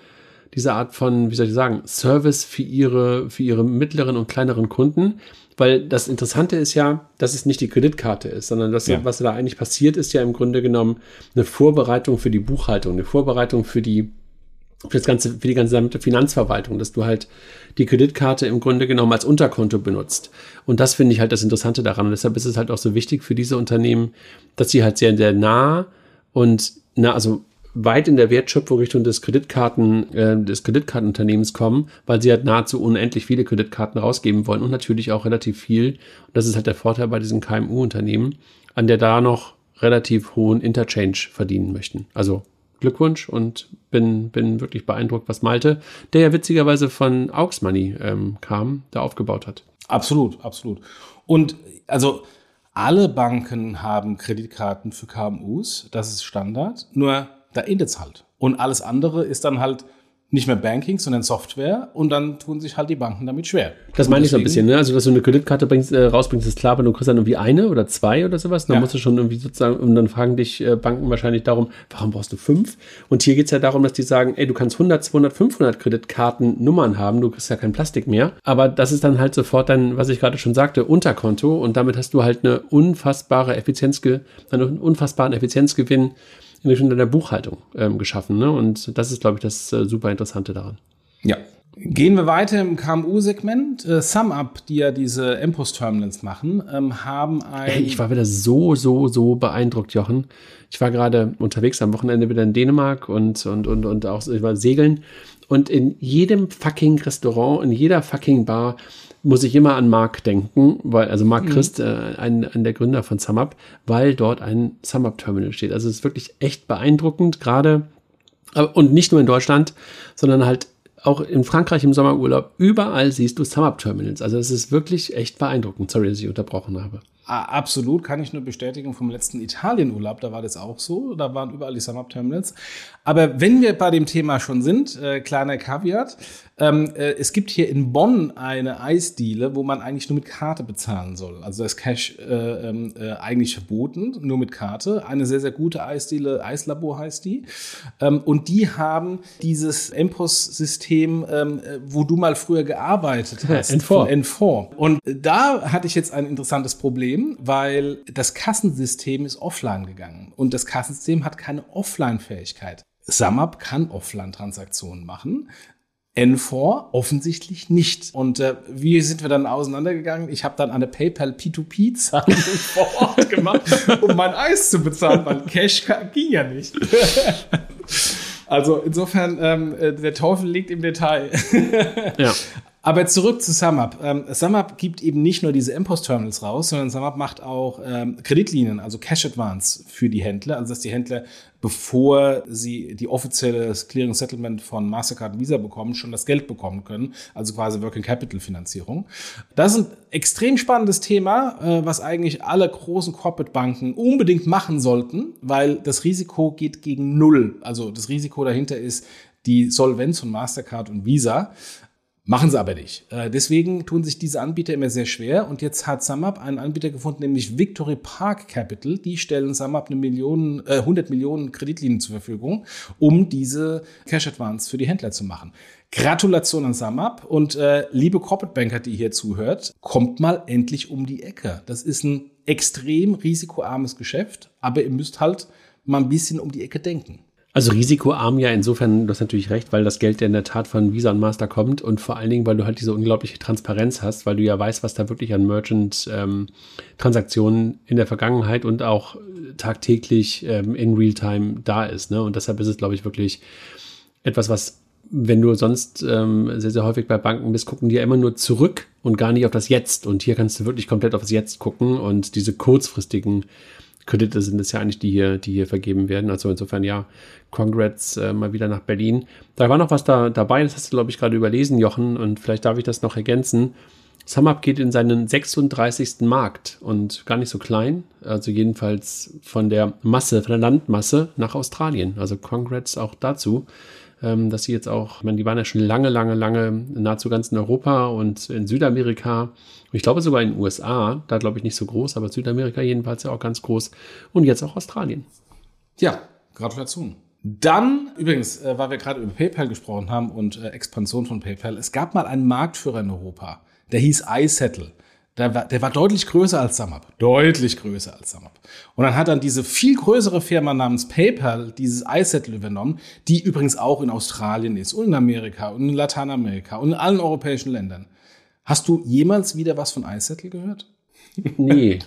diese Art von, wie soll ich sagen, Service für ihre, für ihre mittleren und kleineren Kunden. Weil das Interessante ist ja, dass es nicht die Kreditkarte ist, sondern das, ja. was da eigentlich passiert, ist ja im Grunde genommen eine Vorbereitung für die Buchhaltung, eine Vorbereitung für die für das ganze, für die ganze Finanzverwaltung, dass du halt die Kreditkarte im Grunde genommen als Unterkonto benutzt. Und das finde ich halt das Interessante daran. Und deshalb ist es halt auch so wichtig für diese Unternehmen, dass sie halt sehr, sehr nah und na, also weit in der Wertschöpfung Richtung des Kreditkarten, äh, des Kreditkartenunternehmens kommen, weil sie halt nahezu unendlich viele Kreditkarten rausgeben wollen und natürlich auch relativ viel. Und das ist halt der Vorteil bei diesen KMU-Unternehmen, an der da noch relativ hohen Interchange verdienen möchten. Also Glückwunsch und bin, bin wirklich beeindruckt, was Malte, der ja witzigerweise von Aux Money ähm, kam, da aufgebaut hat. Absolut, absolut. Und also alle Banken haben Kreditkarten für KMUs, das ist Standard, nur da endet es halt. Und alles andere ist dann halt nicht mehr Banking, sondern Software und dann tun sich halt die Banken damit schwer. Das meine ich so ein bisschen, ne? Also, dass du eine Kreditkarte bringst, äh, rausbringst, ist klar, aber du kriegst dann irgendwie eine oder zwei oder sowas. Dann ja. musst du schon irgendwie sozusagen, und dann fragen dich äh, Banken wahrscheinlich darum, warum brauchst du fünf? Und hier geht's ja darum, dass die sagen, ey, du kannst 100, 200, 500 Kreditkartennummern haben, du kriegst ja kein Plastik mehr. Aber das ist dann halt sofort dann, was ich gerade schon sagte, Unterkonto und damit hast du halt eine unfassbare Effizienz, einen unfassbaren Effizienzgewinn in Richtung deiner Buchhaltung ähm, geschaffen. Ne? Und das ist, glaube ich, das äh, super Interessante daran. Ja. Gehen wir weiter im KMU-Segment. Äh, SumUp, die ja diese MPOS-Terminals machen, ähm, haben ein. Hey, ich war wieder so, so, so beeindruckt, Jochen. Ich war gerade unterwegs am Wochenende wieder in Dänemark und, und, und, und auch ich war segeln. Und in jedem fucking Restaurant, in jeder fucking Bar muss ich immer an Mark denken, weil, also Mark mhm. Christ, äh, ein, ein der Gründer von SumUp, weil dort ein SumUp-Terminal steht. Also es ist wirklich echt beeindruckend, gerade und nicht nur in Deutschland, sondern halt auch in Frankreich im Sommerurlaub. Überall siehst du SumUp-Terminals. Also es ist wirklich echt beeindruckend. Sorry, dass ich unterbrochen habe. Absolut, kann ich nur bestätigen vom letzten Italienurlaub, da war das auch so, da waren überall die Sum-Up-Terminals. Aber wenn wir bei dem Thema schon sind, äh, kleiner Kaviat, ähm, äh, es gibt hier in Bonn eine Eisdiele, wo man eigentlich nur mit Karte bezahlen soll. Also da ist Cash äh, ähm, äh, eigentlich verboten, nur mit Karte. Eine sehr, sehr gute Eisdiele, Eislabor heißt die. Ähm, und die haben dieses Empos-System, ähm, äh, wo du mal früher gearbeitet hast. N4. N4. Und da hatte ich jetzt ein interessantes Problem, weil das Kassensystem ist offline gegangen. Und das Kassensystem hat keine Offline-Fähigkeit. SumUp kann Offline-Transaktionen machen. N4 offensichtlich nicht. Und äh, wie sind wir dann auseinandergegangen? Ich habe dann eine PayPal P2P-Zahlung (laughs) vor Ort gemacht, um mein Eis zu bezahlen, weil Cash ging ja nicht. (laughs) also insofern, ähm, äh, der Teufel liegt im Detail. Ja. (laughs) Aber zurück zu SumUp. Ähm, SumUp gibt eben nicht nur diese MPOS-Terminals raus, sondern SumUp macht auch ähm, Kreditlinien, also Cash Advance für die Händler. Also dass die Händler, bevor sie die offizielle Clearing Settlement von Mastercard und Visa bekommen, schon das Geld bekommen können. Also quasi Working Capital Finanzierung. Das ist ein extrem spannendes Thema, äh, was eigentlich alle großen Corporate Banken unbedingt machen sollten, weil das Risiko geht gegen Null. Also das Risiko dahinter ist die Solvenz von Mastercard und Visa. Machen sie aber nicht. Äh, deswegen tun sich diese Anbieter immer sehr schwer. Und jetzt hat SumUp einen Anbieter gefunden, nämlich Victory Park Capital. Die stellen SumUp eine Million, äh, 100 Millionen Kreditlinien zur Verfügung, um diese Cash Advance für die Händler zu machen. Gratulation an SumUp und äh, liebe Corporate Banker, die hier zuhört, kommt mal endlich um die Ecke. Das ist ein extrem risikoarmes Geschäft, aber ihr müsst halt mal ein bisschen um die Ecke denken. Also risikoarm ja insofern, du hast natürlich recht, weil das Geld ja in der Tat von Visa und Master kommt und vor allen Dingen, weil du halt diese unglaubliche Transparenz hast, weil du ja weißt, was da wirklich an Merchant-Transaktionen ähm, in der Vergangenheit und auch tagtäglich ähm, in Realtime da ist. Ne? Und deshalb ist es, glaube ich, wirklich etwas, was, wenn du sonst ähm, sehr, sehr häufig bei Banken bist, gucken die ja immer nur zurück und gar nicht auf das Jetzt. Und hier kannst du wirklich komplett auf das Jetzt gucken und diese kurzfristigen Kredite sind es ja eigentlich, die hier, die hier vergeben werden. Also insofern ja, Congrats äh, mal wieder nach Berlin. Da war noch was da dabei, das hast du, glaube ich, gerade überlesen, Jochen, und vielleicht darf ich das noch ergänzen. SumUp geht in seinen 36. Markt und gar nicht so klein, also jedenfalls von der Masse, von der Landmasse nach Australien. Also Congrats auch dazu, ähm, dass sie jetzt auch, ich meine, die waren ja schon lange, lange, lange nahezu ganz in Europa und in Südamerika. Ich glaube sogar in den USA, da glaube ich nicht so groß, aber Südamerika jedenfalls ja auch ganz groß und jetzt auch Australien. Ja, Gratulation. Dann, übrigens, äh, weil wir gerade über PayPal gesprochen haben und äh, Expansion von PayPal, es gab mal einen Marktführer in Europa, der hieß iSettle. Der war, der war deutlich größer als SumUp. Deutlich größer als SumUp. Und dann hat dann diese viel größere Firma namens PayPal dieses iSettle übernommen, die übrigens auch in Australien ist und in Amerika und in Lateinamerika und in allen europäischen Ländern. Hast du jemals wieder was von iSettle gehört? Nee.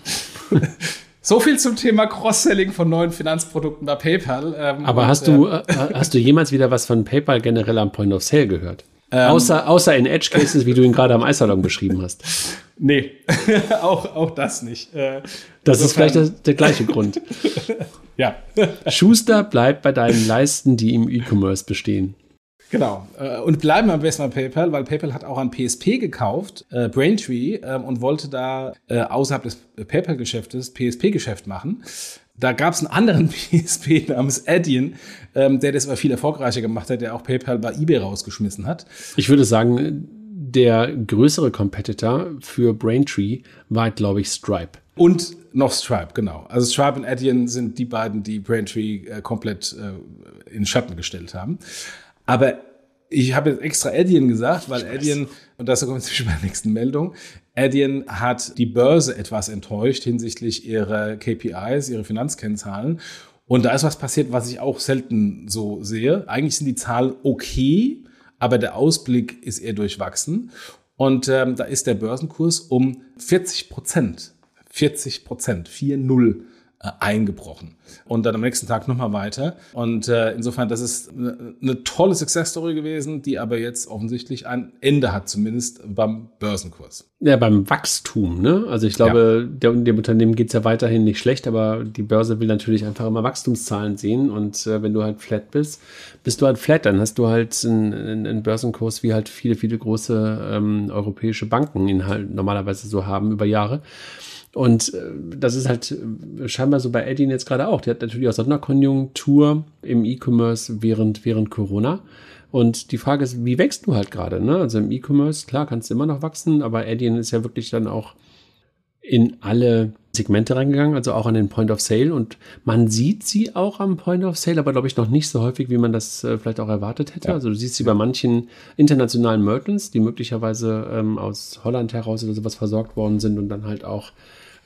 (laughs) So viel zum Thema Cross-Selling von neuen Finanzprodukten bei PayPal. Ähm, Aber und, hast, du, äh, hast du jemals wieder was von PayPal generell am Point of Sale gehört? Ähm, außer, außer in Edge Cases, wie du ihn gerade am Eissalon beschrieben hast. Nee, (laughs) auch, auch das nicht. Äh, das ist vielleicht der, der gleiche Grund. (laughs) ja. Schuster bleibt bei deinen Leisten, die im E-Commerce bestehen. Genau. Äh, und bleiben am besten bei PayPal, weil PayPal hat auch ein PSP gekauft, äh, Braintree, äh, und wollte da äh, außerhalb des PayPal-Geschäftes PSP-Geschäft machen. Da gab es einen anderen (laughs) PSP namens Adyen, ähm, der das aber viel erfolgreicher gemacht hat, der auch PayPal bei eBay rausgeschmissen hat. Ich würde sagen, der größere Competitor für Braintree war, glaube ich, Stripe. Und noch Stripe, genau. Also Stripe und Adyen sind die beiden, die Braintree äh, komplett äh, in Schatten gestellt haben. Aber ich habe jetzt extra Adyen gesagt, weil Adyen, und das kommt jetzt (laughs) bei der nächsten Meldung, Adyen hat die Börse etwas enttäuscht hinsichtlich ihrer KPIs, ihrer Finanzkennzahlen. Und da ist was passiert, was ich auch selten so sehe. Eigentlich sind die Zahlen okay, aber der Ausblick ist eher durchwachsen. Und ähm, da ist der Börsenkurs um 40 Prozent, 40 Prozent, 4-0 äh, eingebrochen. Und dann am nächsten Tag nochmal weiter. Und äh, insofern, das ist eine, eine tolle Success-Story gewesen, die aber jetzt offensichtlich ein Ende hat, zumindest beim Börsenkurs. Ja, beim Wachstum, ne? Also ich glaube, ja. der, dem Unternehmen geht's ja weiterhin nicht schlecht, aber die Börse will natürlich einfach immer Wachstumszahlen sehen. Und äh, wenn du halt flat bist, bist du halt flat, dann hast du halt einen, einen Börsenkurs, wie halt viele, viele große ähm, europäische Banken ihn halt normalerweise so haben über Jahre. Und äh, das ist halt äh, scheinbar so bei Edin jetzt gerade auch. Die hat natürlich auch Sonderkonjunktur im E-Commerce während, während Corona. Und die Frage ist, wie wächst du halt gerade? Ne? Also im E-Commerce, klar, kannst du immer noch wachsen, aber Edin ist ja wirklich dann auch in alle Segmente reingegangen, also auch an den Point of Sale. Und man sieht sie auch am Point of Sale, aber glaube ich noch nicht so häufig, wie man das äh, vielleicht auch erwartet hätte. Ja. Also du siehst sie bei manchen internationalen Merchants, die möglicherweise ähm, aus Holland heraus oder sowas versorgt worden sind und dann halt auch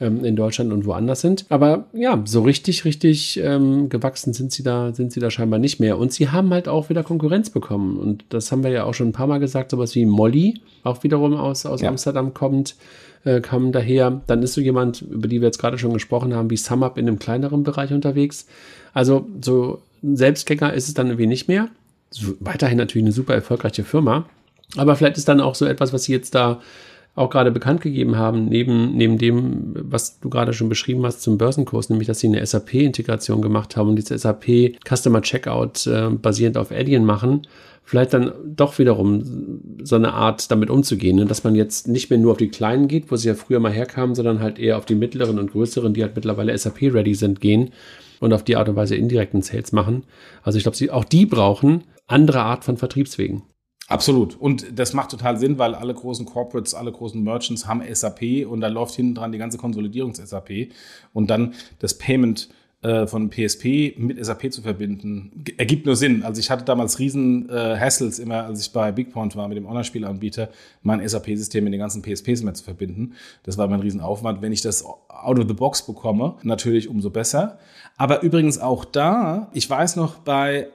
ähm, in Deutschland und woanders sind. Aber ja, so richtig, richtig ähm, gewachsen sind sie da, sind sie da scheinbar nicht mehr. Und sie haben halt auch wieder Konkurrenz bekommen. Und das haben wir ja auch schon ein paar Mal gesagt, sowas wie Molly, auch wiederum aus, aus ja. Amsterdam kommt äh, kam daher. Dann ist so jemand, über die wir jetzt gerade schon gesprochen haben, wie SumUp in einem kleineren Bereich unterwegs. Also so Selbstgänger ist es dann irgendwie nicht mehr. So, weiterhin natürlich eine super erfolgreiche Firma. Aber vielleicht ist dann auch so etwas, was sie jetzt da auch gerade bekannt gegeben haben, neben, neben dem, was du gerade schon beschrieben hast zum Börsenkurs, nämlich dass sie eine SAP-Integration gemacht haben und diese SAP Customer Checkout äh, basierend auf Adyen machen, vielleicht dann doch wiederum so eine Art damit umzugehen, ne? dass man jetzt nicht mehr nur auf die kleinen geht, wo sie ja früher mal herkamen, sondern halt eher auf die mittleren und größeren, die halt mittlerweile SAP-ready sind, gehen und auf die Art und Weise indirekten Sales machen. Also ich glaube, auch die brauchen andere Art von Vertriebswegen. Absolut. Und das macht total Sinn, weil alle großen Corporates, alle großen Merchants haben SAP und da läuft hinten dran die ganze Konsolidierungs-SAP und dann das Payment äh, von PSP mit SAP zu verbinden, ergibt nur Sinn. Also ich hatte damals riesen äh, Hassles immer, als ich bei BigPoint war mit dem Online-Spielanbieter, mein SAP-System mit den ganzen PSPs immer zu verbinden. Das war mein Riesenaufwand. Wenn ich das out of the box bekomme, natürlich umso besser. Aber übrigens auch da, ich weiß noch, bei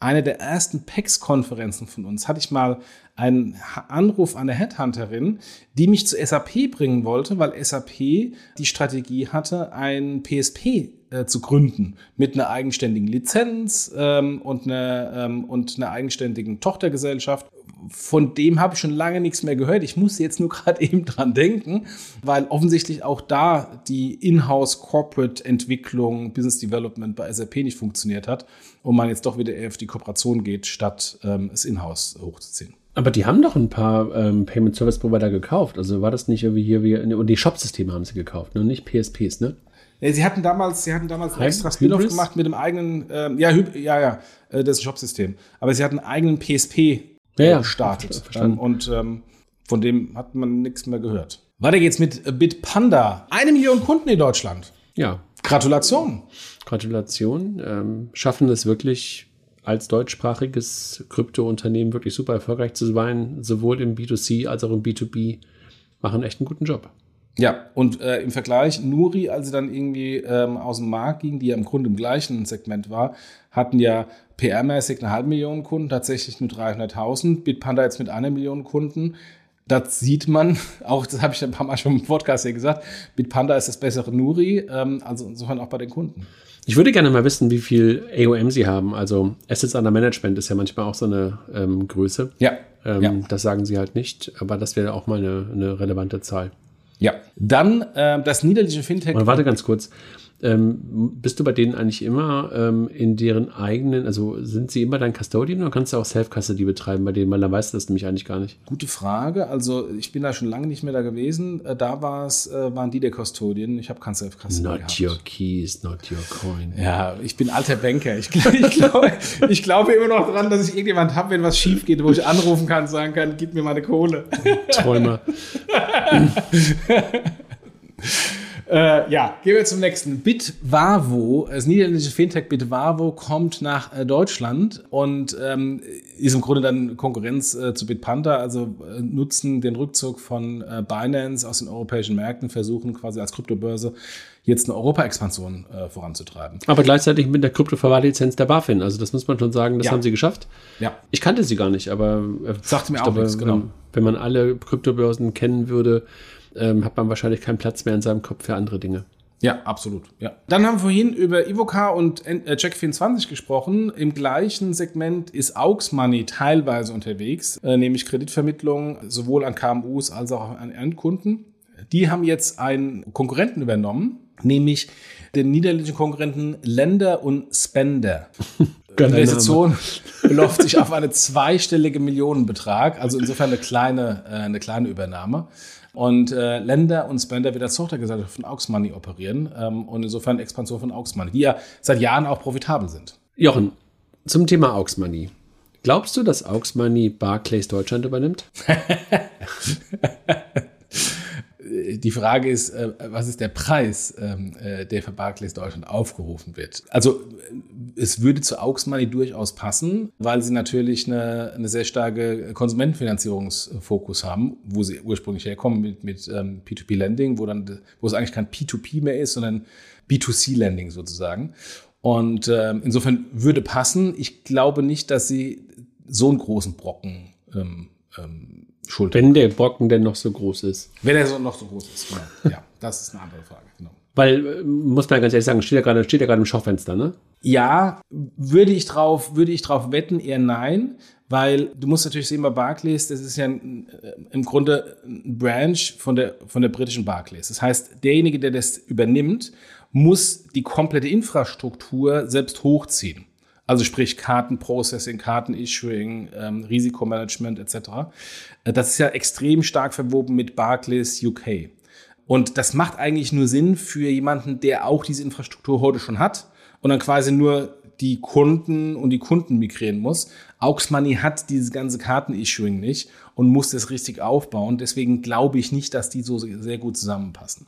einer der ersten PEX-Konferenzen von uns hatte ich mal einen Anruf an eine Headhunterin, die mich zu SAP bringen wollte, weil SAP die Strategie hatte, ein PSP äh, zu gründen mit einer eigenständigen Lizenz ähm, und, einer, ähm, und einer eigenständigen Tochtergesellschaft. Von dem habe ich schon lange nichts mehr gehört. Ich muss jetzt nur (laughs) gerade eben dran denken, weil offensichtlich auch da die Inhouse Corporate Entwicklung, Business Development bei SAP nicht funktioniert hat und man jetzt doch wieder eher auf die Kooperation geht, statt ähm, es Inhouse hochzuziehen. Aber die haben doch ein paar ähm, Payment Service Provider gekauft. Also war das nicht irgendwie hier wie. Und die Shop-Systeme haben sie gekauft, ne? nicht PSPs, ne? Ja, sie hatten damals, sie hatten damals ein extra Spin-off gemacht mit dem eigenen, ähm, ja, ja, ja, äh, das Shop-System. Aber sie hatten einen eigenen PSP ja, gestartet. Ähm, und ähm, von dem hat man nichts mehr gehört. Weiter geht's mit Bitpanda. Eine Million Kunden in Deutschland. Ja. Gratulation. Gratulation. Ähm, schaffen es wirklich als deutschsprachiges Krypto-Unternehmen wirklich super erfolgreich zu sein, sowohl im B2C als auch im B2B, machen echt einen guten Job. Ja, und äh, im Vergleich, Nuri, als sie dann irgendwie ähm, aus dem Markt ging, die ja im Grunde im gleichen Segment war, hatten ja PR-mäßig eine halbe Million Kunden, tatsächlich nur 300.000. Bitpanda jetzt mit einer Million Kunden. Das sieht man, (laughs) auch das habe ich ein paar Mal schon im Podcast hier gesagt, Bitpanda ist das bessere Nuri, ähm, also insofern auch bei den Kunden. Ich würde gerne mal wissen, wie viel AOM Sie haben. Also Assets Under Management ist ja manchmal auch so eine ähm, Größe. Ja. Ähm, ja. Das sagen Sie halt nicht, aber das wäre auch mal eine, eine relevante Zahl. Ja. Dann äh, das niederländische Fintech. Mal warte ganz kurz. Ähm, bist du bei denen eigentlich immer ähm, in deren eigenen, also sind sie immer dein Custodian oder kannst du auch Self-Custody betreiben bei denen? Weil da weißt du das nämlich eigentlich gar nicht. Gute Frage. Also ich bin da schon lange nicht mehr da gewesen. Äh, da war's, äh, waren die der Custodian. Ich habe kein Self-Custody Not gehabt. your keys, not your coin. Ja, ich bin alter Banker. Ich, (laughs) ich, glaube, ich glaube immer noch dran, dass ich irgendjemand habe, wenn was schief geht, wo ich anrufen kann, sagen kann, gib mir meine Kohle. Träumer. (laughs) Äh, ja, gehen wir zum nächsten. Bitwavo, das niederländische Fintech Bitwavo kommt nach äh, Deutschland und ähm, ist im Grunde dann Konkurrenz äh, zu Bitpanda, also äh, nutzen den Rückzug von äh, Binance aus den europäischen Märkten, versuchen quasi als Kryptobörse jetzt eine Europa-Expansion äh, voranzutreiben. Aber gleichzeitig mit der Kryptoverwahrlizenz der BaFin. Also das muss man schon sagen, das ja. haben sie geschafft. Ja. Ich kannte sie gar nicht, aber äh, sagte mir auch glaube, nichts, genau. Wenn, wenn man alle Kryptobörsen kennen würde, ähm, hat man wahrscheinlich keinen Platz mehr in seinem Kopf für andere Dinge. Ja, absolut. Ja. Dann haben wir vorhin über Ivocar und äh, Check24 gesprochen. Im gleichen Segment ist Aux Money teilweise unterwegs, äh, nämlich Kreditvermittlung sowohl an KMUs als auch an Endkunden. Die haben jetzt einen Konkurrenten übernommen, nämlich den niederländischen Konkurrenten Lender und Spender. (laughs) Investition beläuft sich auf einen zweistellige Millionenbetrag, also insofern eine kleine, äh, eine kleine Übernahme. Und äh, Länder und Spender wieder Tochtergesellschaft von Aux Money operieren ähm, und insofern Expansion von Aux Money, die ja seit Jahren auch profitabel sind. Jochen, zum Thema Aux Money. Glaubst du, dass Aux Money Barclays Deutschland übernimmt? (laughs) die Frage ist, äh, was ist der Preis, ähm, äh, der für Barclays Deutschland aufgerufen wird? Also es würde zu Aux Money durchaus passen, weil sie natürlich eine, eine sehr starke Konsumentenfinanzierungsfokus haben, wo sie ursprünglich herkommen mit, mit ähm, P2P-Lending, wo wo es eigentlich kein P2P mehr ist, sondern B2C-Lending sozusagen. Und ähm, insofern würde passen. Ich glaube nicht, dass sie so einen großen Brocken ähm, ähm, Schuld. Wenn der Brocken denn noch so groß ist. Wenn er so noch so groß ist, genau. ja, das ist eine andere Frage, genau. Weil, äh, muss man ganz ehrlich sagen, steht ja gerade, steht ja gerade im Schaufenster, ne? Ja, würde ich drauf, würde ich drauf wetten, eher nein, weil du musst natürlich sehen bei Barclays, das ist ja ein, äh, im Grunde ein Branch von der, von der britischen Barclays. Das heißt, derjenige, der das übernimmt, muss die komplette Infrastruktur selbst hochziehen. Also sprich Kartenprocessing, Kartenissuing, ähm, Risikomanagement etc. Äh, das ist ja extrem stark verwoben mit Barclays UK. Und das macht eigentlich nur Sinn für jemanden, der auch diese Infrastruktur heute schon hat und dann quasi nur die Kunden und die Kunden migrieren muss. Aux Money hat dieses ganze Kartenissuing nicht und muss das richtig aufbauen. Deswegen glaube ich nicht, dass die so sehr gut zusammenpassen.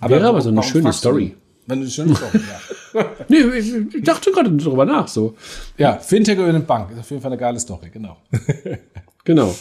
Aber Wäre aber so eine schöne Story. Wenn du schön ja. (laughs) nee, ich dachte gerade darüber nach. So. Ja, Fintech über eine Bank ist auf jeden Fall eine geile Story, genau. (laughs) genau.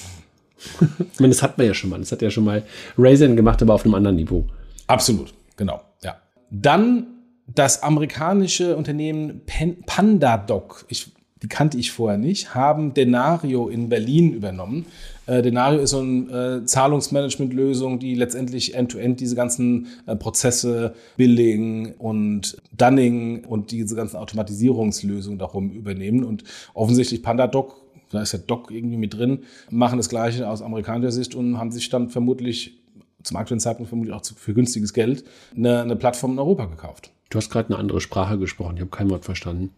ich meine, das hat man ja schon mal. Das hat ja schon mal Raisin gemacht, aber auf einem anderen Niveau. Absolut, genau, ja. Dann das amerikanische Unternehmen PandaDoc. Ich die kannte ich vorher nicht, haben Denario in Berlin übernommen. Äh, Denario ist so eine äh, Zahlungsmanagement-Lösung, die letztendlich end-to-end -end diese ganzen äh, Prozesse, Billing und Dunning und diese ganzen Automatisierungslösungen darum übernehmen. Und offensichtlich PandaDoc, da ist ja Doc irgendwie mit drin, machen das Gleiche aus amerikanischer Sicht und haben sich dann vermutlich zum aktuellen Zeitpunkt vermutlich auch für günstiges Geld eine, eine Plattform in Europa gekauft. Du hast gerade eine andere Sprache gesprochen, ich habe kein Wort verstanden.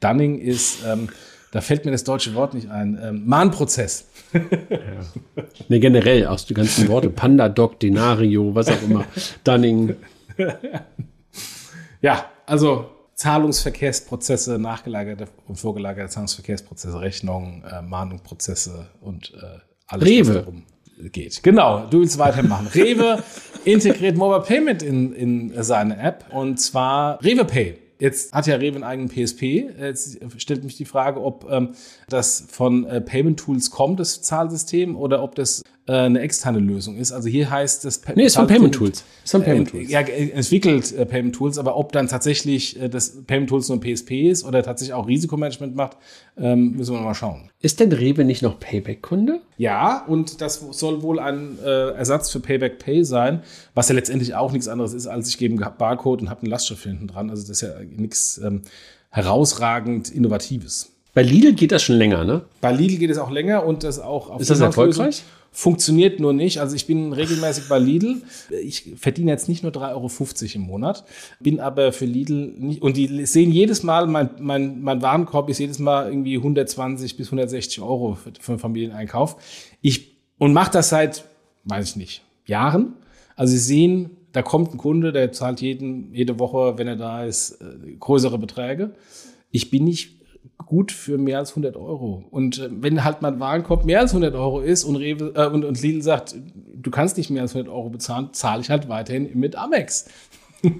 Dunning ist, ähm, da fällt mir das deutsche Wort nicht ein, ähm, Mahnprozess. ja. Nee, generell aus den ganzen Worte, Panda, Doc, Denario, was auch immer, Dunning. ja, also Zahlungsverkehrsprozesse, nachgelagerte und vorgelagerte Zahlungsverkehrsprozesse, Rechnungen, äh, Mahnungsprozesse und äh, alles, Rewe. was darum geht. Genau, du willst weitermachen. Rewe (laughs) integriert Mobile Payment in, in seine App und zwar Rewe Pay. Jetzt hat ja Rewe einen eigenen PSP. Jetzt stellt mich die Frage, ob ähm, das von äh, Payment Tools kommt, das Zahlsystem, oder ob das eine externe Lösung ist. Also hier heißt es. Nee, ist von Payment Tools. Ist von Payment Tools. Äh, ja, entwickelt äh, Payment Tools, aber ob dann tatsächlich äh, das Payment Tools nur ein PSP ist oder tatsächlich auch Risikomanagement macht, ähm, müssen wir mal schauen. Ist denn Rewe nicht noch Payback-Kunde? Ja, und das soll wohl ein äh, Ersatz für Payback Pay sein, was ja letztendlich auch nichts anderes ist, als ich gebe einen Barcode und habe eine Lastschrift hinten dran. Also das ist ja nichts ähm, herausragend Innovatives. Bei Lidl geht das schon länger, ne? Bei Lidl geht es auch länger und das auch auf Ist das erfolgreich? Funktioniert nur nicht. Also ich bin regelmäßig bei Lidl. Ich verdiene jetzt nicht nur 3,50 Euro im Monat, bin aber für Lidl nicht, und die sehen jedes Mal, mein, mein, mein Warenkorb ist jedes Mal irgendwie 120 bis 160 Euro für, für einen Familieneinkauf. Ich, und mache das seit, weiß ich nicht, Jahren. Also sie sehen, da kommt ein Kunde, der zahlt jeden, jede Woche, wenn er da ist, äh, größere Beträge. Ich bin nicht gut für mehr als 100 Euro. Und äh, wenn halt mein Warenkorb mehr als 100 Euro ist und, Rewe, äh, und, und Lidl sagt, du kannst nicht mehr als 100 Euro bezahlen, zahle ich halt weiterhin mit Amex. (laughs)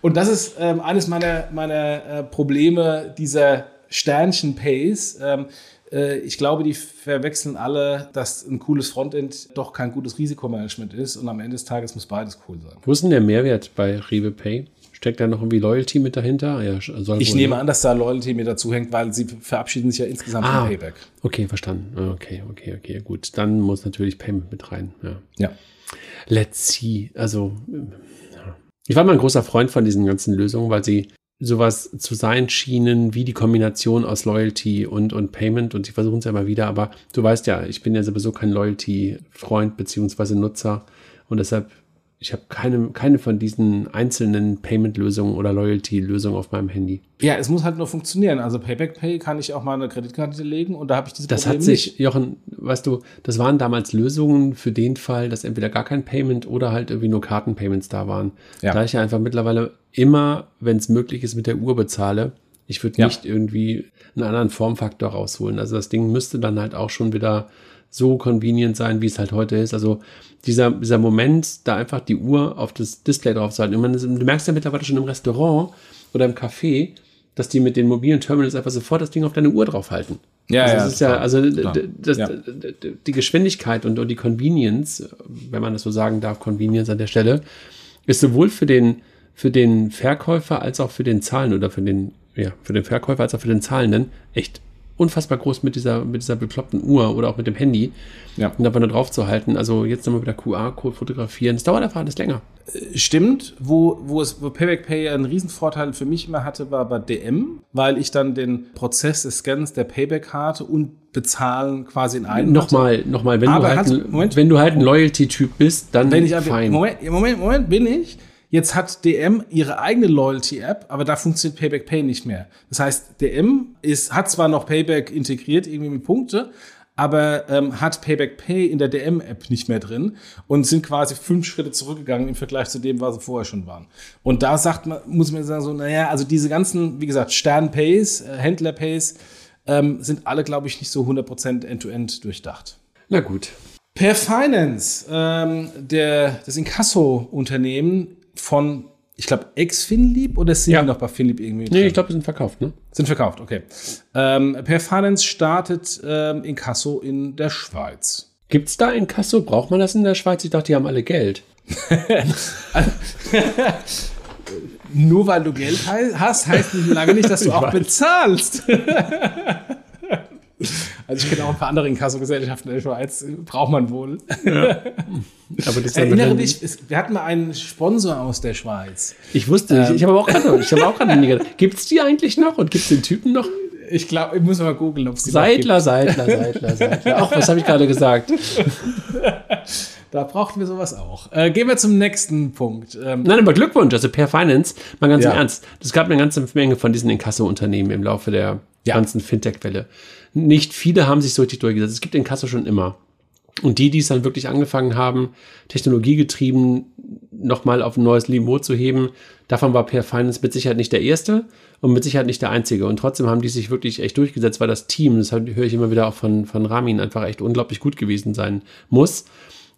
und das ist ähm, eines meiner, meiner äh, Probleme dieser Sternchen-Pays. Ähm, äh, ich glaube, die verwechseln alle, dass ein cooles Frontend doch kein gutes Risikomanagement ist und am Ende des Tages muss beides cool sein. Wo ist denn der Mehrwert bei Rewe Pay? Steckt da noch irgendwie Loyalty mit dahinter? Ja, ich nehme an, dass da Loyalty mit dazu hängt, weil sie verabschieden sich ja insgesamt ah, vom Payback. Okay, verstanden. Ah, okay, okay, okay, gut. Dann muss natürlich Payment mit rein. Ja. ja. Let's see. Also, ich war mal ein großer Freund von diesen ganzen Lösungen, weil sie sowas zu sein schienen wie die Kombination aus Loyalty und, und Payment und sie versuchen es ja immer wieder, aber du weißt ja, ich bin ja sowieso kein Loyalty-Freund beziehungsweise Nutzer und deshalb ich habe keine, keine von diesen einzelnen Payment-Lösungen oder Loyalty-Lösungen auf meinem Handy. Ja, es muss halt nur funktionieren. Also Payback Pay kann ich auch mal eine Kreditkarte legen und da habe ich diese Das hat sich, nicht. Jochen, weißt du, das waren damals Lösungen für den Fall, dass entweder gar kein Payment oder halt irgendwie nur Kartenpayments da waren. Ja. Da ich ja einfach mittlerweile immer, wenn es möglich ist, mit der Uhr bezahle, ich würde ja. nicht irgendwie einen anderen Formfaktor rausholen. Also das Ding müsste dann halt auch schon wieder so convenient sein, wie es halt heute ist. Also dieser, dieser Moment, da einfach die Uhr auf das Display draufzuhalten. Und man, du merkst ja mittlerweile schon im Restaurant oder im Café, dass die mit den mobilen Terminals einfach sofort das Ding auf deine Uhr draufhalten. Ja, also ja, das ist ja, also das, ja. die Geschwindigkeit und, und die Convenience, wenn man das so sagen darf, Convenience an der Stelle, ist sowohl für den, für den Verkäufer als auch für den Zahlen oder für den, ja, für den Verkäufer als auch für den Zahlenden echt unfassbar groß mit dieser, mit dieser bekloppten Uhr oder auch mit dem Handy. Ja. Und einfach nur drauf zu halten. Also jetzt nochmal wieder QR-Code fotografieren. Das dauert einfach alles länger. Äh, stimmt. Wo, wo, es, wo Payback Pay einen Riesenvorteil für mich immer hatte, war bei DM, weil ich dann den Prozess des Scans der Payback-Karte und Bezahlen quasi in einem Nochmal, nochmal, wenn, du halt, Moment, wenn du halt ein Loyalty-Typ bist, dann wenn ich, fein. Moment, Moment, Moment, bin ich. Jetzt hat DM ihre eigene Loyalty-App, aber da funktioniert Payback Pay nicht mehr. Das heißt, DM ist, hat zwar noch Payback integriert, irgendwie mit Punkte, aber ähm, hat Payback Pay in der DM-App nicht mehr drin und sind quasi fünf Schritte zurückgegangen im Vergleich zu dem, was sie vorher schon waren. Und da sagt man, muss man sagen, so, naja, also diese ganzen, wie gesagt, Stern-Pays, äh, Händler-Pays, ähm, sind alle, glaube ich, nicht so 100% end-to-end durchdacht. Na gut. Per Finance, ähm, der, das Inkasso-Unternehmen, von, ich glaube, ex-Finlieb oder sind ja. die noch bei Finlieb irgendwie? Nee, ich glaube, die sind verkauft, ne? Sind verkauft, okay. Ähm, per Finance startet ähm, Inkasso in der Schweiz. Gibt es da Inkasso? Braucht man das in der Schweiz? Ich dachte, die haben alle Geld. (laughs) Nur weil du Geld hast, heißt nicht lange nicht, dass du auch bezahlst. (laughs) (laughs) Also ich kenne auch ein paar andere Inkassogesellschaften in der Schweiz, braucht man wohl. Ja. (laughs) Aber das Erinnere dich, wir hatten mal einen Sponsor aus der Schweiz. Ich wusste, ähm, ich, ich habe auch gerade, ich habe auch gerade Gibt es die eigentlich noch und gibt es den Typen noch? Ich glaube, ich muss mal googeln, ob es die Seidler, noch gibt. Seidler, Seidler, Seidler. Ach, was habe ich gerade gesagt? (laughs) Da brauchten wir sowas auch. Äh, gehen wir zum nächsten Punkt. Ähm, Nein, aber Glückwunsch, also per Finance, mal ganz ja. im Ernst. Es gab eine ganze Menge von diesen Inkasso-Unternehmen im Laufe der ja. ganzen Fintech-Welle. Nicht viele haben sich so richtig durchgesetzt. Es gibt Inkasso schon immer. Und die, die es dann wirklich angefangen haben, technologiegetrieben nochmal auf ein neues Niveau zu heben, davon war Per Finance mit Sicherheit nicht der erste und mit Sicherheit nicht der einzige. Und trotzdem haben die sich wirklich echt durchgesetzt, weil das Team, das höre ich immer wieder auch von, von Ramin, einfach echt unglaublich gut gewesen sein muss.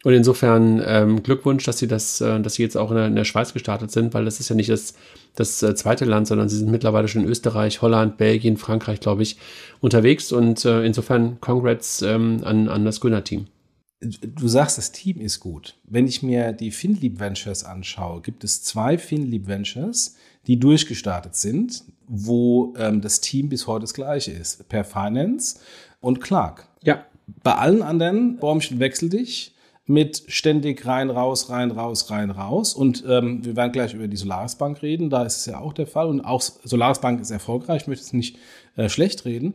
Und insofern ähm, Glückwunsch, dass sie das, äh, dass sie jetzt auch in der, in der, Schweiz gestartet sind, weil das ist ja nicht das, das äh, zweite Land, sondern sie sind mittlerweile schon in Österreich, Holland, Belgien, Frankreich, glaube ich, unterwegs. Und äh, insofern Congrats ähm, an, an das Grüner-Team. Du sagst, das Team ist gut. Wenn ich mir die FinLeap Ventures anschaue, gibt es zwei FinLeap Ventures, die durchgestartet sind, wo ähm, das Team bis heute das gleiche ist. Per Finance und Clark. Ja. Bei allen anderen, Bäumchen wechsel dich, mit ständig rein, raus, rein, raus, rein, raus. Und ähm, wir werden gleich über die Solaris Bank reden, da ist es ja auch der Fall. Und auch Solaris Bank ist erfolgreich, ich möchte es nicht äh, schlecht reden.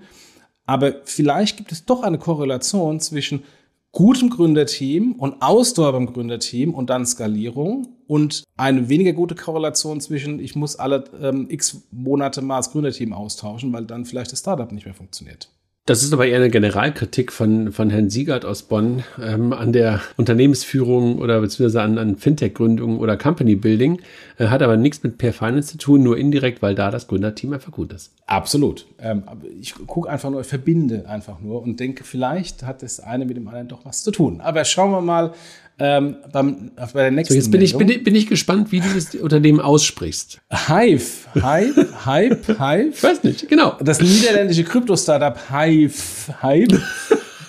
Aber vielleicht gibt es doch eine Korrelation zwischen gutem Gründerteam und Ausdauer beim Gründerteam und dann Skalierung und eine weniger gute Korrelation zwischen, ich muss alle ähm, x Monate mal das Gründerteam austauschen, weil dann vielleicht das Startup nicht mehr funktioniert. Das ist aber eher eine Generalkritik von, von Herrn Siegert aus Bonn ähm, an der Unternehmensführung oder beziehungsweise an, an Fintech-Gründung oder Company-Building. Äh, hat aber nichts mit Per Finance zu tun, nur indirekt, weil da das Gründerteam einfach gut ist. Absolut. Ähm, ich gucke einfach nur, verbinde einfach nur und denke, vielleicht hat das eine mit dem anderen doch was zu tun. Aber schauen wir mal, ähm, beim, bei der nächsten so, jetzt bin ich, bin, ich, bin ich gespannt, wie du das Unternehmen aussprichst. Hive. Hive? Hype? Hive? Ich weiß nicht, genau. Das niederländische Krypto-Startup Hive. Hive.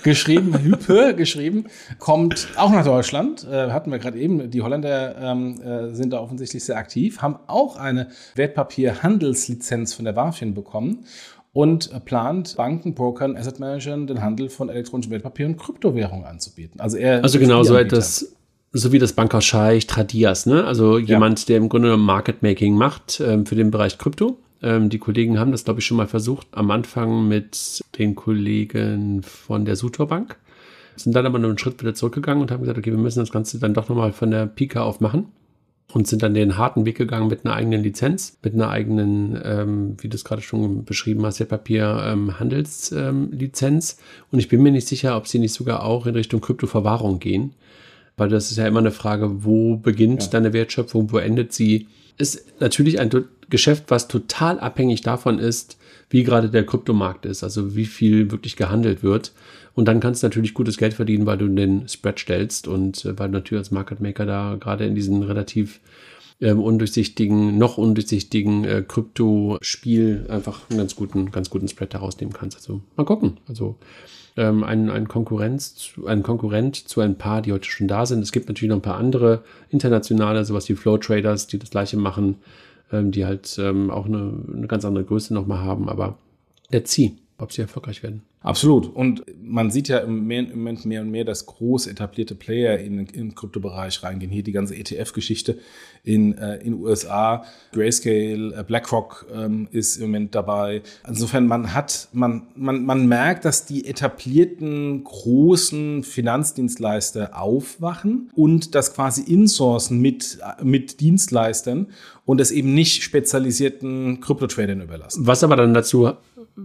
geschrieben, Hype geschrieben, kommt auch nach Deutschland. Äh, hatten wir gerade eben. Die Holländer ähm, äh, sind da offensichtlich sehr aktiv, haben auch eine Wertpapierhandelslizenz von der BaFin bekommen und plant Banken, Brokern, Asset Managern den Handel von elektronischen Wertpapieren und Kryptowährungen anzubieten. Also er also genau so etwas, so wie das Banker Scheich Tradias, ne? Also jemand, ja. der im Grunde Market Making macht ähm, für den Bereich Krypto. Ähm, die Kollegen haben das, glaube ich, schon mal versucht am Anfang mit den Kollegen von der Sutor Bank. sind dann aber nur einen Schritt wieder zurückgegangen und haben gesagt, okay, wir müssen das Ganze dann doch nochmal von der Pika auf machen und sind dann den harten Weg gegangen mit einer eigenen Lizenz, mit einer eigenen, ähm, wie du es gerade schon beschrieben hast, Wertpapier ähm, Handelslizenz. Ähm, und ich bin mir nicht sicher, ob sie nicht sogar auch in Richtung Kryptoverwahrung gehen, weil das ist ja immer eine Frage, wo beginnt ja. deine Wertschöpfung, wo endet sie? Ist natürlich ein Geschäft, was total abhängig davon ist, wie gerade der Kryptomarkt ist, also wie viel wirklich gehandelt wird. Und dann kannst du natürlich gutes Geld verdienen, weil du den Spread stellst und äh, weil du natürlich als Market Maker da gerade in diesen relativ ähm, undurchsichtigen, noch undurchsichtigen äh, Krypto-Spiel einfach einen ganz guten, ganz guten Spread daraus nehmen kannst. Also mal gucken. Also ähm, ein, ein, Konkurrenz, ein Konkurrent zu ein paar, die heute schon da sind. Es gibt natürlich noch ein paar andere internationale, sowas wie Flow Traders, die das gleiche machen, ähm, die halt ähm, auch eine, eine ganz andere Größe nochmal haben, aber let's see, ob sie erfolgreich werden. Absolut. Und man sieht ja im, Moment mehr und mehr, dass groß etablierte Player in, den Kryptobereich reingehen. Hier die ganze ETF-Geschichte in äh, in USA, Grayscale, äh, BlackRock ähm, ist im Moment dabei. Insofern man hat man man man merkt, dass die etablierten großen Finanzdienstleister aufwachen und das quasi insourcen mit mit Dienstleistern und es eben nicht spezialisierten Kryptotradern überlassen. Was aber dann dazu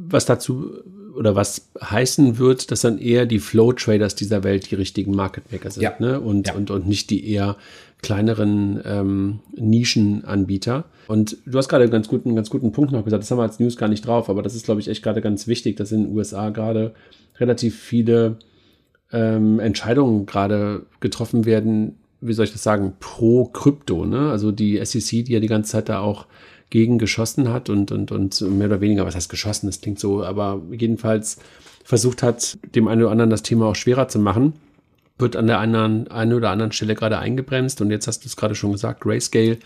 was dazu oder was heißen wird, dass dann eher die Flow-Traders dieser Welt die richtigen Market Maker sind. Ja. Ne? Und, ja. und, und nicht die eher kleineren ähm, Nischenanbieter. Und du hast gerade einen ganz guten, ganz guten Punkt noch gesagt, das haben wir als News gar nicht drauf, aber das ist, glaube ich, echt gerade ganz wichtig, dass in den USA gerade relativ viele ähm, Entscheidungen gerade getroffen werden, wie soll ich das sagen, pro Krypto. Ne? Also die SEC, die ja die ganze Zeit da auch gegen geschossen hat und, und, und mehr oder weniger, was heißt geschossen, das klingt so, aber jedenfalls versucht hat, dem einen oder anderen das Thema auch schwerer zu machen, wird an der einen, einen oder anderen Stelle gerade eingebremst und jetzt hast du es gerade schon gesagt, Grayscale,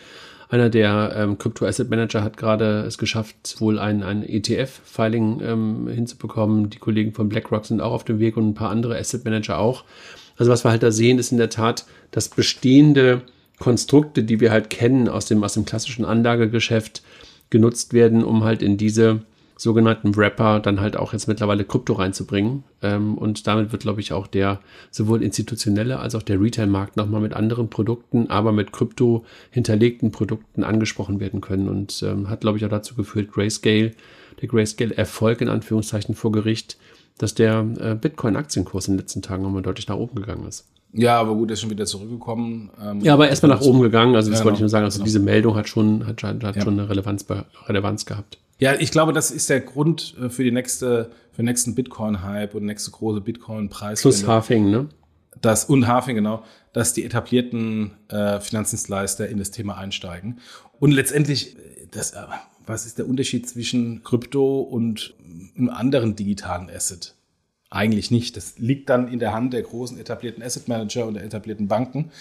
einer der ähm, Crypto Asset Manager hat gerade es geschafft, wohl ein, ein ETF-Filing ähm, hinzubekommen. Die Kollegen von BlackRock sind auch auf dem Weg und ein paar andere Asset Manager auch. Also was wir halt da sehen, ist in der Tat, dass bestehende Konstrukte, die wir halt kennen aus dem, aus dem klassischen Anlagegeschäft, genutzt werden, um halt in diese sogenannten Wrapper dann halt auch jetzt mittlerweile Krypto reinzubringen. Ähm, und damit wird, glaube ich, auch der sowohl institutionelle als auch der Retail-Markt nochmal mit anderen Produkten, aber mit Krypto hinterlegten Produkten angesprochen werden können. Und ähm, hat, glaube ich, auch dazu geführt, Grayscale, der Grayscale-Erfolg in Anführungszeichen vor Gericht, dass der äh, Bitcoin-Aktienkurs in den letzten Tagen nochmal deutlich nach oben gegangen ist. Ja, aber gut, er ist schon wieder zurückgekommen. Ähm, ja, aber erstmal nach oben gegangen. Also das ja, wollte ich nur sagen. Also genau. diese Meldung hat schon, hat, hat ja. schon eine Relevanz, Relevanz gehabt. Ja, ich glaube, das ist der Grund äh, für die nächste, für den nächsten Bitcoin-Hype und nächste große Bitcoin-Preis. Plus Hafing, ne? Das, und Hafing, genau, dass die etablierten äh, Finanzdienstleister in das Thema einsteigen. Und letztendlich, äh, das, äh, was ist der Unterschied zwischen Krypto und einem anderen digitalen Asset? Eigentlich nicht. Das liegt dann in der Hand der großen etablierten Asset Manager und der etablierten Banken.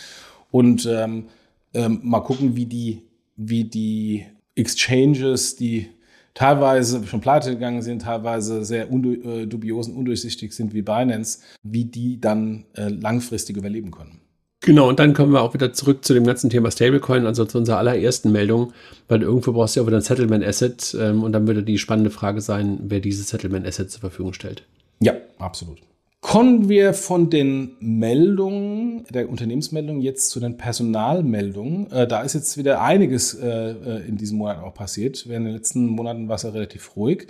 Und ähm, ähm, mal gucken, wie die, wie die Exchanges, die teilweise schon pleite gegangen sind, teilweise sehr äh, dubios und undurchsichtig sind wie Binance, wie die dann äh, langfristig überleben können. Genau, und dann kommen wir auch wieder zurück zu dem ganzen Thema Stablecoin, also zu unserer allerersten Meldung, weil irgendwo brauchst du ja auch wieder ein Settlement Asset ähm, und dann würde die spannende Frage sein, wer dieses Settlement Asset zur Verfügung stellt. Ja, absolut. Kommen wir von den Meldungen, der Unternehmensmeldung jetzt zu den Personalmeldungen. Äh, da ist jetzt wieder einiges äh, äh, in diesem Monat auch passiert. Während den letzten Monaten war es ja relativ ruhig.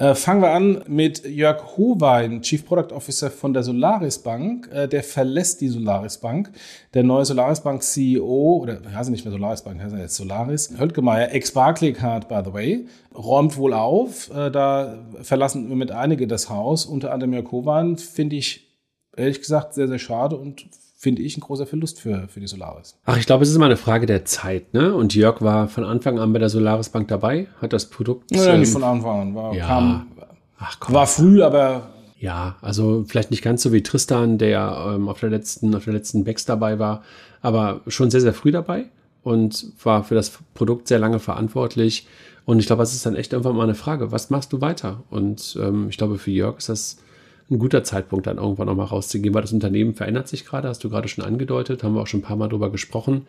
Äh, fangen wir an mit Jörg Howein, Chief Product Officer von der Solaris Bank. Äh, der verlässt die Solaris Bank. Der neue Solaris Bank CEO, oder heißt nicht mehr Solaris Bank, heißt jetzt Solaris, Höldgemeier, ex-Barclaycard, by the way, räumt wohl auf. Äh, da verlassen wir mit einige das Haus, unter anderem Jörg Howein. Finde ich ehrlich gesagt sehr, sehr schade und finde ich, ein großer Verlust für, für die Solaris. Ach, ich glaube, es ist immer eine Frage der Zeit, ne? Und Jörg war von Anfang an bei der Solaris Bank dabei, hat das Produkt. Ja, ähm, nicht von Anfang an, war, ja, kam, ach, komm, war früh, aber. Ja, also vielleicht nicht ganz so wie Tristan, der ähm, auf der letzten, auf der letzten Becks dabei war, aber schon sehr, sehr früh dabei und war für das Produkt sehr lange verantwortlich. Und ich glaube, es ist dann echt irgendwann mal eine Frage, was machst du weiter? Und ähm, ich glaube, für Jörg ist das ein guter Zeitpunkt, dann irgendwann nochmal rauszugehen, weil das Unternehmen verändert sich gerade, hast du gerade schon angedeutet, haben wir auch schon ein paar Mal drüber gesprochen,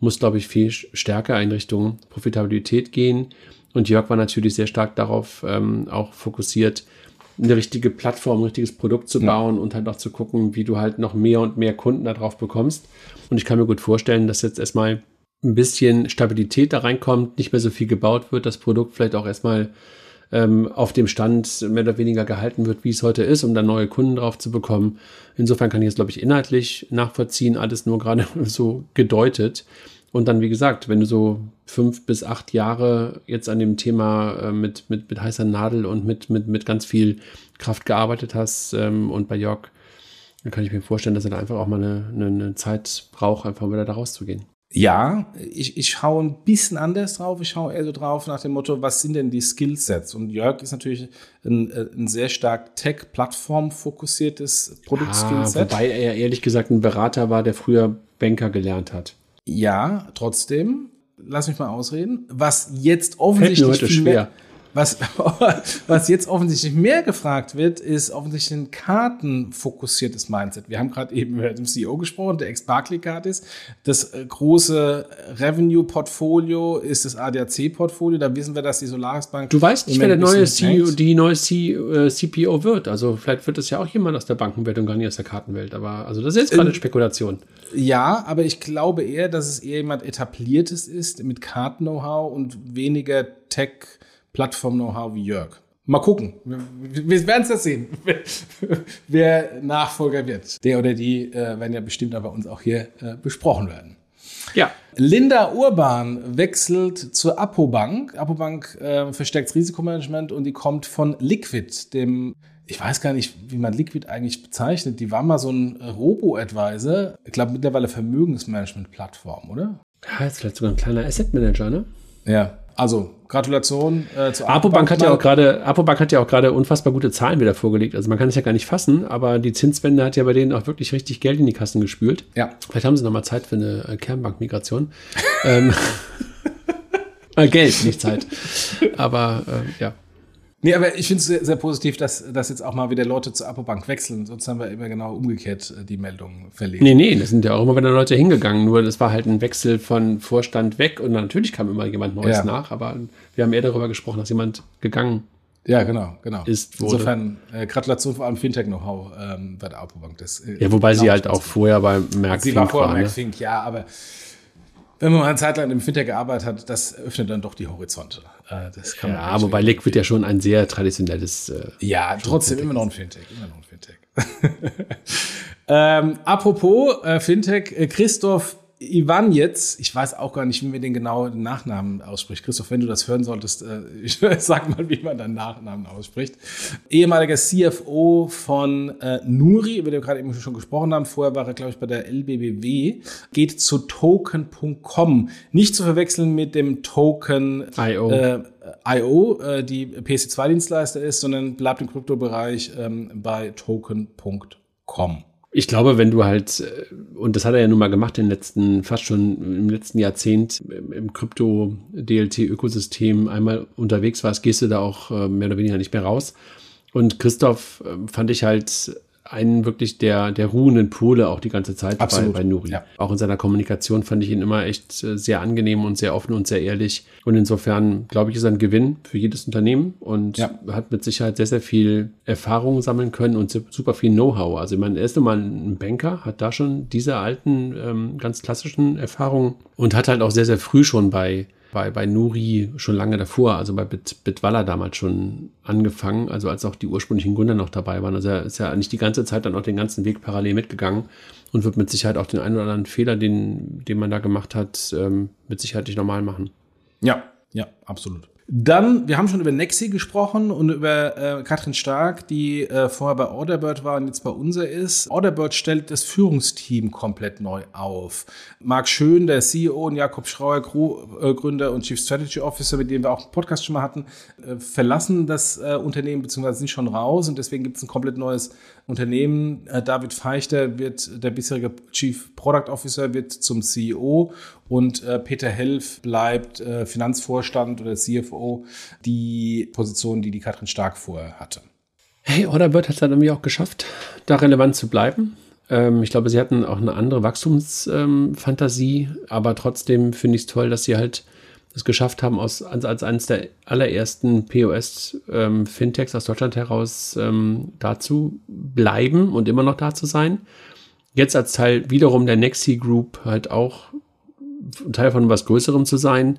muss, glaube ich, viel stärker in Richtung Profitabilität gehen. Und Jörg war natürlich sehr stark darauf ähm, auch fokussiert, eine richtige Plattform, ein richtiges Produkt zu bauen ja. und halt auch zu gucken, wie du halt noch mehr und mehr Kunden darauf bekommst. Und ich kann mir gut vorstellen, dass jetzt erstmal ein bisschen Stabilität da reinkommt, nicht mehr so viel gebaut wird, das Produkt vielleicht auch erstmal ähm, auf dem Stand mehr oder weniger gehalten wird, wie es heute ist, um dann neue Kunden drauf zu bekommen. Insofern kann ich es, glaube ich, inhaltlich nachvollziehen, alles nur gerade (laughs) so gedeutet. Und dann, wie gesagt, wenn du so fünf bis acht Jahre jetzt an dem Thema äh, mit, mit, mit heißer Nadel und mit, mit, mit ganz viel Kraft gearbeitet hast ähm, und bei Jörg, dann kann ich mir vorstellen, dass er da einfach auch mal eine, eine, eine Zeit braucht, einfach wieder da rauszugehen. Ja, ich, ich schaue ein bisschen anders drauf. Ich schaue eher so drauf nach dem Motto, was sind denn die Skillsets? Und Jörg ist natürlich ein, äh, ein sehr stark Tech-Plattform fokussiertes Produktskillset. Ah, wobei er ehrlich gesagt ein Berater war, der früher Banker gelernt hat. Ja, trotzdem, lass mich mal ausreden. Was jetzt offensichtlich viel mehr, was, (laughs) was jetzt offensichtlich mehr gefragt wird, ist offensichtlich ein kartenfokussiertes Mindset. Wir haben gerade eben über den CEO gesprochen, der Ex-Barclay-Card ist. Das äh, große Revenue-Portfolio ist das ADAC-Portfolio. Da wissen wir, dass die Solaris Bank. Du weißt nicht, wer der neue CEO, die neue CPO äh, wird. Also vielleicht wird es ja auch jemand aus der Bankenwelt und gar nicht aus der Kartenwelt. Aber also das ist jetzt gerade ähm, Spekulation. Ja, aber ich glaube eher, dass es eher jemand etabliertes ist mit Karten-Know-how und weniger Tech- Plattform-Know-how wie Jörg. Mal gucken. Wir, werden es ja sehen, (laughs) wer Nachfolger wird. Der oder die äh, werden ja bestimmt aber uns auch hier äh, besprochen werden. Ja. Linda Urban wechselt zur Apobank. Apobank äh, verstärkt Risikomanagement und die kommt von Liquid, dem ich weiß gar nicht, wie man Liquid eigentlich bezeichnet. Die war mal so ein Robo-Advisor. Ich glaube mittlerweile Vermögensmanagement-Plattform, oder? Ja, jetzt vielleicht sogar ein kleiner Asset Manager, ne? Ja, also Gratulation äh, zu Apobank hat ja auch gerade Apobank hat ja auch gerade unfassbar gute Zahlen wieder vorgelegt. Also man kann es ja gar nicht fassen, aber die Zinswende hat ja bei denen auch wirklich richtig Geld in die Kassen gespült. Ja. Vielleicht haben sie noch mal Zeit für eine äh, Kernbankmigration. ähm, (laughs) (laughs) äh, Geld, nicht Zeit. Aber äh, ja. Nee, aber ich finde es sehr, sehr, positiv, dass, dass jetzt auch mal wieder Leute zur Apobank wechseln. Sonst haben wir immer genau umgekehrt äh, die Meldung verlegt. Nee, nee, das sind ja auch immer wieder Leute hingegangen. Nur das war halt ein Wechsel von Vorstand weg und natürlich kam immer jemand Neues ja. nach. Aber wir haben eher darüber gesprochen, dass jemand gegangen ja, genau, genau. Ist. Insofern äh, Gratulation vor allem Fintech-Know-how ähm, bei der Apobank. Das, äh, ja, wobei sie halt auch vorher bei Merck Sie war vorher bei ne? Merck Fink, ja, aber wenn man mal eine Zeit lang im Fintech gearbeitet hat, das öffnet dann doch die Horizonte. Äh, das kann ja, wobei Liquid ja schon ein sehr traditionelles. Äh, ja, trotzdem immer noch ein Fintech, immer noch ein Fintech. (laughs) ähm, apropos äh, Fintech, äh, Christoph Ivan jetzt, ich weiß auch gar nicht, wie man den genau den Nachnamen ausspricht. Christoph, wenn du das hören solltest, äh, (laughs) ich sag mal, wie man deinen Nachnamen ausspricht. Ehemaliger CFO von äh, Nuri, über den wir gerade eben schon gesprochen haben. Vorher war er, glaube ich, bei der LBBW. Geht zu token.com. Nicht zu verwechseln mit dem Token IO. Äh, IO, äh, die PC2-Dienstleister ist, sondern bleibt im Kryptobereich ähm, bei token.com. Ich glaube, wenn du halt, äh, und das hat er ja nun mal gemacht in den letzten, fast schon im letzten Jahrzehnt im Krypto-DLT-Ökosystem einmal unterwegs warst, gehst du da auch äh, mehr oder weniger nicht mehr raus. Und Christoph äh, fand ich halt einen wirklich der, der ruhenden Pole auch die ganze Zeit Absolut. bei, bei Nuri. Ja. Auch in seiner Kommunikation fand ich ihn immer echt äh, sehr angenehm und sehr offen und sehr ehrlich. Und insofern, glaube ich, ist er ein Gewinn für jedes Unternehmen und ja. hat mit Sicherheit sehr, sehr viel Erfahrung sammeln können und super viel Know-how. Also ich meine, er ist nun mal ein Banker, hat da schon diese alten, ähm, ganz klassischen Erfahrungen und hat halt auch sehr, sehr früh schon bei bei, bei Nuri schon lange davor, also bei Bit, Bitwalla damals schon angefangen, also als auch die ursprünglichen Gründer noch dabei waren. Also er ist ja nicht die ganze Zeit dann auch den ganzen Weg parallel mitgegangen und wird mit Sicherheit auch den einen oder anderen Fehler, den, den man da gemacht hat, ähm, mit Sicherheit nicht normal machen. Ja, ja, absolut. Dann, wir haben schon über Nexi gesprochen und über äh, Katrin Stark, die äh, vorher bei Orderbird war und jetzt bei unser ist. Orderbird stellt das Führungsteam komplett neu auf. Marc Schön, der CEO und Jakob Schrauer, äh, Gründer und Chief Strategy Officer, mit dem wir auch einen Podcast schon mal hatten, äh, verlassen das äh, Unternehmen bzw. sind schon raus und deswegen gibt es ein komplett neues Unternehmen. Äh, David Feichter wird der bisherige Chief Product Officer, wird zum CEO und äh, Peter Helf bleibt äh, Finanzvorstand oder CFO, die Position, die die Katrin Stark vorher hatte. Hey, Orderbird hat es dann irgendwie auch geschafft, da relevant zu bleiben. Ähm, ich glaube, sie hatten auch eine andere Wachstumsfantasie, ähm, aber trotzdem finde ich es toll, dass sie halt es geschafft haben, aus, als, als eines der allerersten POS-Fintechs ähm, aus Deutschland heraus ähm, da zu bleiben und immer noch da zu sein. Jetzt als Teil wiederum der Nexi Group halt auch Teil von was Größerem zu sein.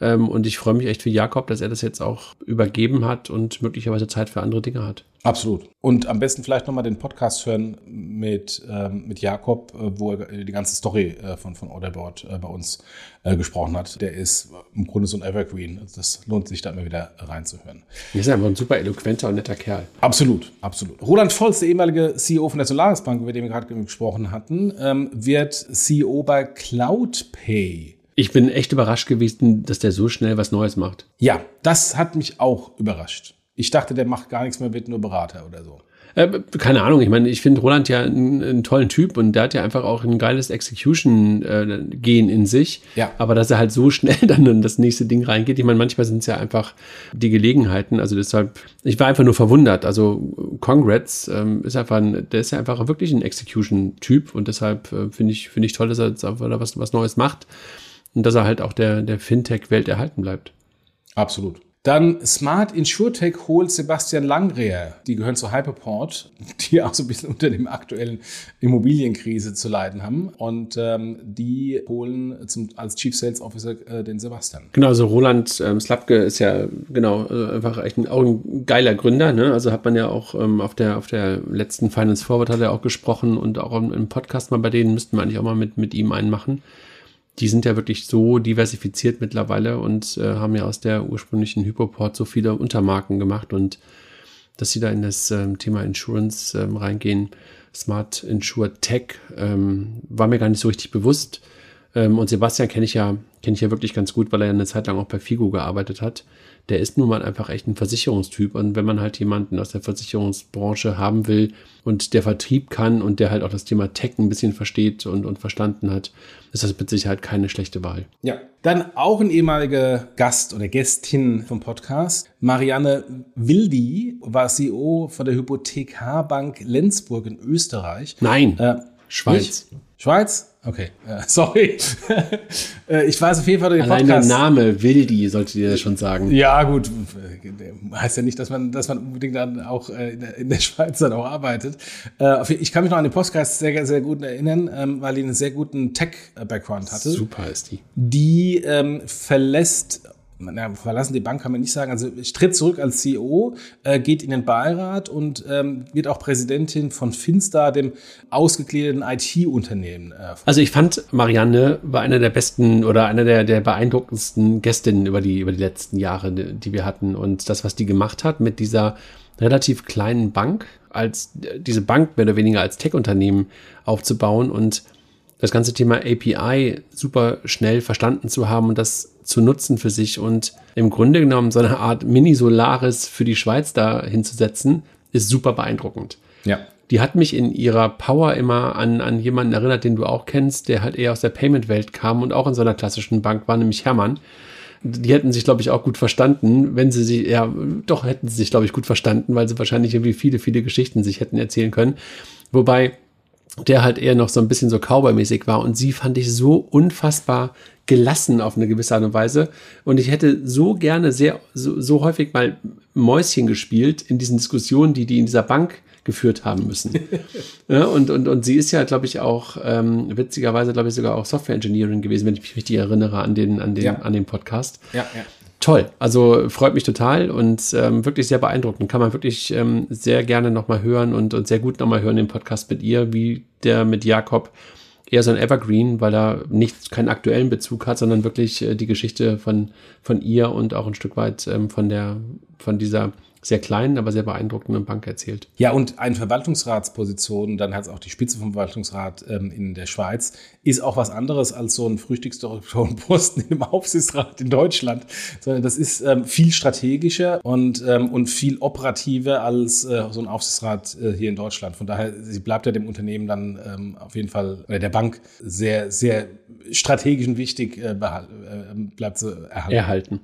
Ähm, und ich freue mich echt für Jakob, dass er das jetzt auch übergeben hat und möglicherweise Zeit für andere Dinge hat. Absolut. Und am besten vielleicht nochmal den Podcast hören mit, ähm, mit Jakob, äh, wo er die ganze Story äh, von, von Orderboard äh, bei uns äh, gesprochen hat. Der ist im Grunde so ein Evergreen. Das lohnt sich da immer wieder reinzuhören. Er ist einfach ein super eloquenter und netter Kerl. Absolut, absolut. Roland Volz, der ehemalige CEO von der Solaris Bank, über den wir gerade gesprochen hatten, ähm, wird CEO bei CloudPay. Ich bin echt überrascht gewesen, dass der so schnell was Neues macht. Ja, das hat mich auch überrascht. Ich dachte, der macht gar nichts mehr, wird nur Berater oder so. Äh, keine Ahnung, ich meine, ich finde Roland ja einen, einen, tollen Typ und der hat ja einfach auch ein geiles Execution-Gen äh, in sich. Ja. Aber dass er halt so (laughs) schnell dann in das nächste Ding reingeht, ich meine, manchmal sind es ja einfach die Gelegenheiten. Also deshalb, ich war einfach nur verwundert. Also Congrats ähm, ist einfach ein, der ist ja einfach wirklich ein Execution-Typ und deshalb äh, finde ich, finde ich toll, dass er jetzt einfach was, was Neues macht und dass er halt auch der, der Fintech-Welt erhalten bleibt. Absolut. Dann Smart InsurTech holt Sebastian Langreher. Die gehören zu Hyperport, (laughs) die auch so ein bisschen unter dem aktuellen Immobilienkrise zu leiden haben. Und ähm, die holen zum, als Chief Sales Officer äh, den Sebastian. Genau, also Roland ähm, Slapke ist ja genau äh, einfach echt ein, auch ein geiler Gründer. Ne? Also hat man ja auch ähm, auf, der, auf der letzten Finance Forward hat er auch gesprochen und auch im, im Podcast mal bei denen müssten wir eigentlich auch mal mit, mit ihm einen machen die sind ja wirklich so diversifiziert mittlerweile und äh, haben ja aus der ursprünglichen Hypoport so viele Untermarken gemacht und dass sie da in das ähm, Thema Insurance ähm, reingehen, Smart Insure Tech, ähm, war mir gar nicht so richtig bewusst. Ähm, und Sebastian kenne ich ja, kenne ich ja wirklich ganz gut, weil er ja eine Zeit lang auch bei Figo gearbeitet hat der ist nun mal einfach echt ein Versicherungstyp. Und wenn man halt jemanden aus der Versicherungsbranche haben will und der Vertrieb kann und der halt auch das Thema Tech ein bisschen versteht und, und verstanden hat, ist das mit Sicherheit keine schlechte Wahl. Ja, dann auch ein ehemaliger Gast oder Gästin vom Podcast. Marianne Wildi war CEO von der Hypothek H-Bank Lenzburg in Österreich. Nein, äh, Schweiz. Nicht? Schweiz? Okay, äh, (laughs) sorry. (laughs) Äh, ich weiß auf jeden Fall den Allein Podcast. der Name Wildi sollte dir schon sagen. Ja, gut. Heißt ja nicht, dass man, dass man unbedingt dann auch äh, in der, in der Schweiz dann auch arbeitet. Ich kann mich noch an den Podcast sehr, sehr gut erinnern, ähm, weil die einen sehr guten Tech-Background hatte. Super ist die. Die ähm, verlässt na, verlassen die Bank kann man nicht sagen. Also ich tritt zurück als CEO, äh, geht in den Beirat und ähm, wird auch Präsidentin von Finstar, dem ausgegliederten IT-Unternehmen. Äh. Also ich fand, Marianne war einer der besten oder einer der, der beeindruckendsten Gästinnen über die, über die letzten Jahre, die wir hatten. Und das, was die gemacht hat mit dieser relativ kleinen Bank, als diese Bank mehr oder weniger als Tech-Unternehmen aufzubauen und das ganze Thema API super schnell verstanden zu haben und das zu nutzen für sich und im Grunde genommen so eine Art Mini-Solaris für die Schweiz da hinzusetzen, ist super beeindruckend. Ja. Die hat mich in ihrer Power immer an, an jemanden erinnert, den du auch kennst, der halt eher aus der Payment-Welt kam und auch in so einer klassischen Bank war, nämlich Hermann. Die hätten sich, glaube ich, auch gut verstanden, wenn sie sich, ja, doch hätten sie sich, glaube ich, gut verstanden, weil sie wahrscheinlich irgendwie viele, viele Geschichten sich hätten erzählen können. Wobei der halt eher noch so ein bisschen so Cowboy-mäßig war und sie fand ich so unfassbar gelassen auf eine gewisse Art und Weise. Und ich hätte so gerne sehr, so, so häufig mal Mäuschen gespielt in diesen Diskussionen, die die in dieser Bank geführt haben müssen. (laughs) ja, und, und, und sie ist ja, glaube ich, auch ähm, witzigerweise, glaube ich, sogar auch Software Engineering gewesen, wenn ich mich richtig erinnere an den, an den, ja. an den Podcast. Ja, ja. Toll, also freut mich total und ähm, wirklich sehr beeindruckend. Kann man wirklich ähm, sehr gerne nochmal hören und, und sehr gut nochmal hören den Podcast mit ihr, wie der mit Jakob eher so ein Evergreen, weil er nicht keinen aktuellen Bezug hat, sondern wirklich äh, die Geschichte von, von ihr und auch ein Stück weit ähm, von der, von dieser sehr kleinen, aber sehr beeindruckenden Bank erzählt. Ja, und eine Verwaltungsratsposition, dann hat es auch die Spitze vom Verwaltungsrat ähm, in der Schweiz, ist auch was anderes als so ein Frühstücksdirektorenposten im Aufsichtsrat in Deutschland, sondern das ist ähm, viel strategischer und, ähm, und viel operativer als äh, so ein Aufsichtsrat äh, hier in Deutschland. Von daher, sie bleibt ja dem Unternehmen dann ähm, auf jeden Fall, oder der Bank, sehr, sehr strategisch und wichtig äh, äh bleibt sie erhalten. erhalten.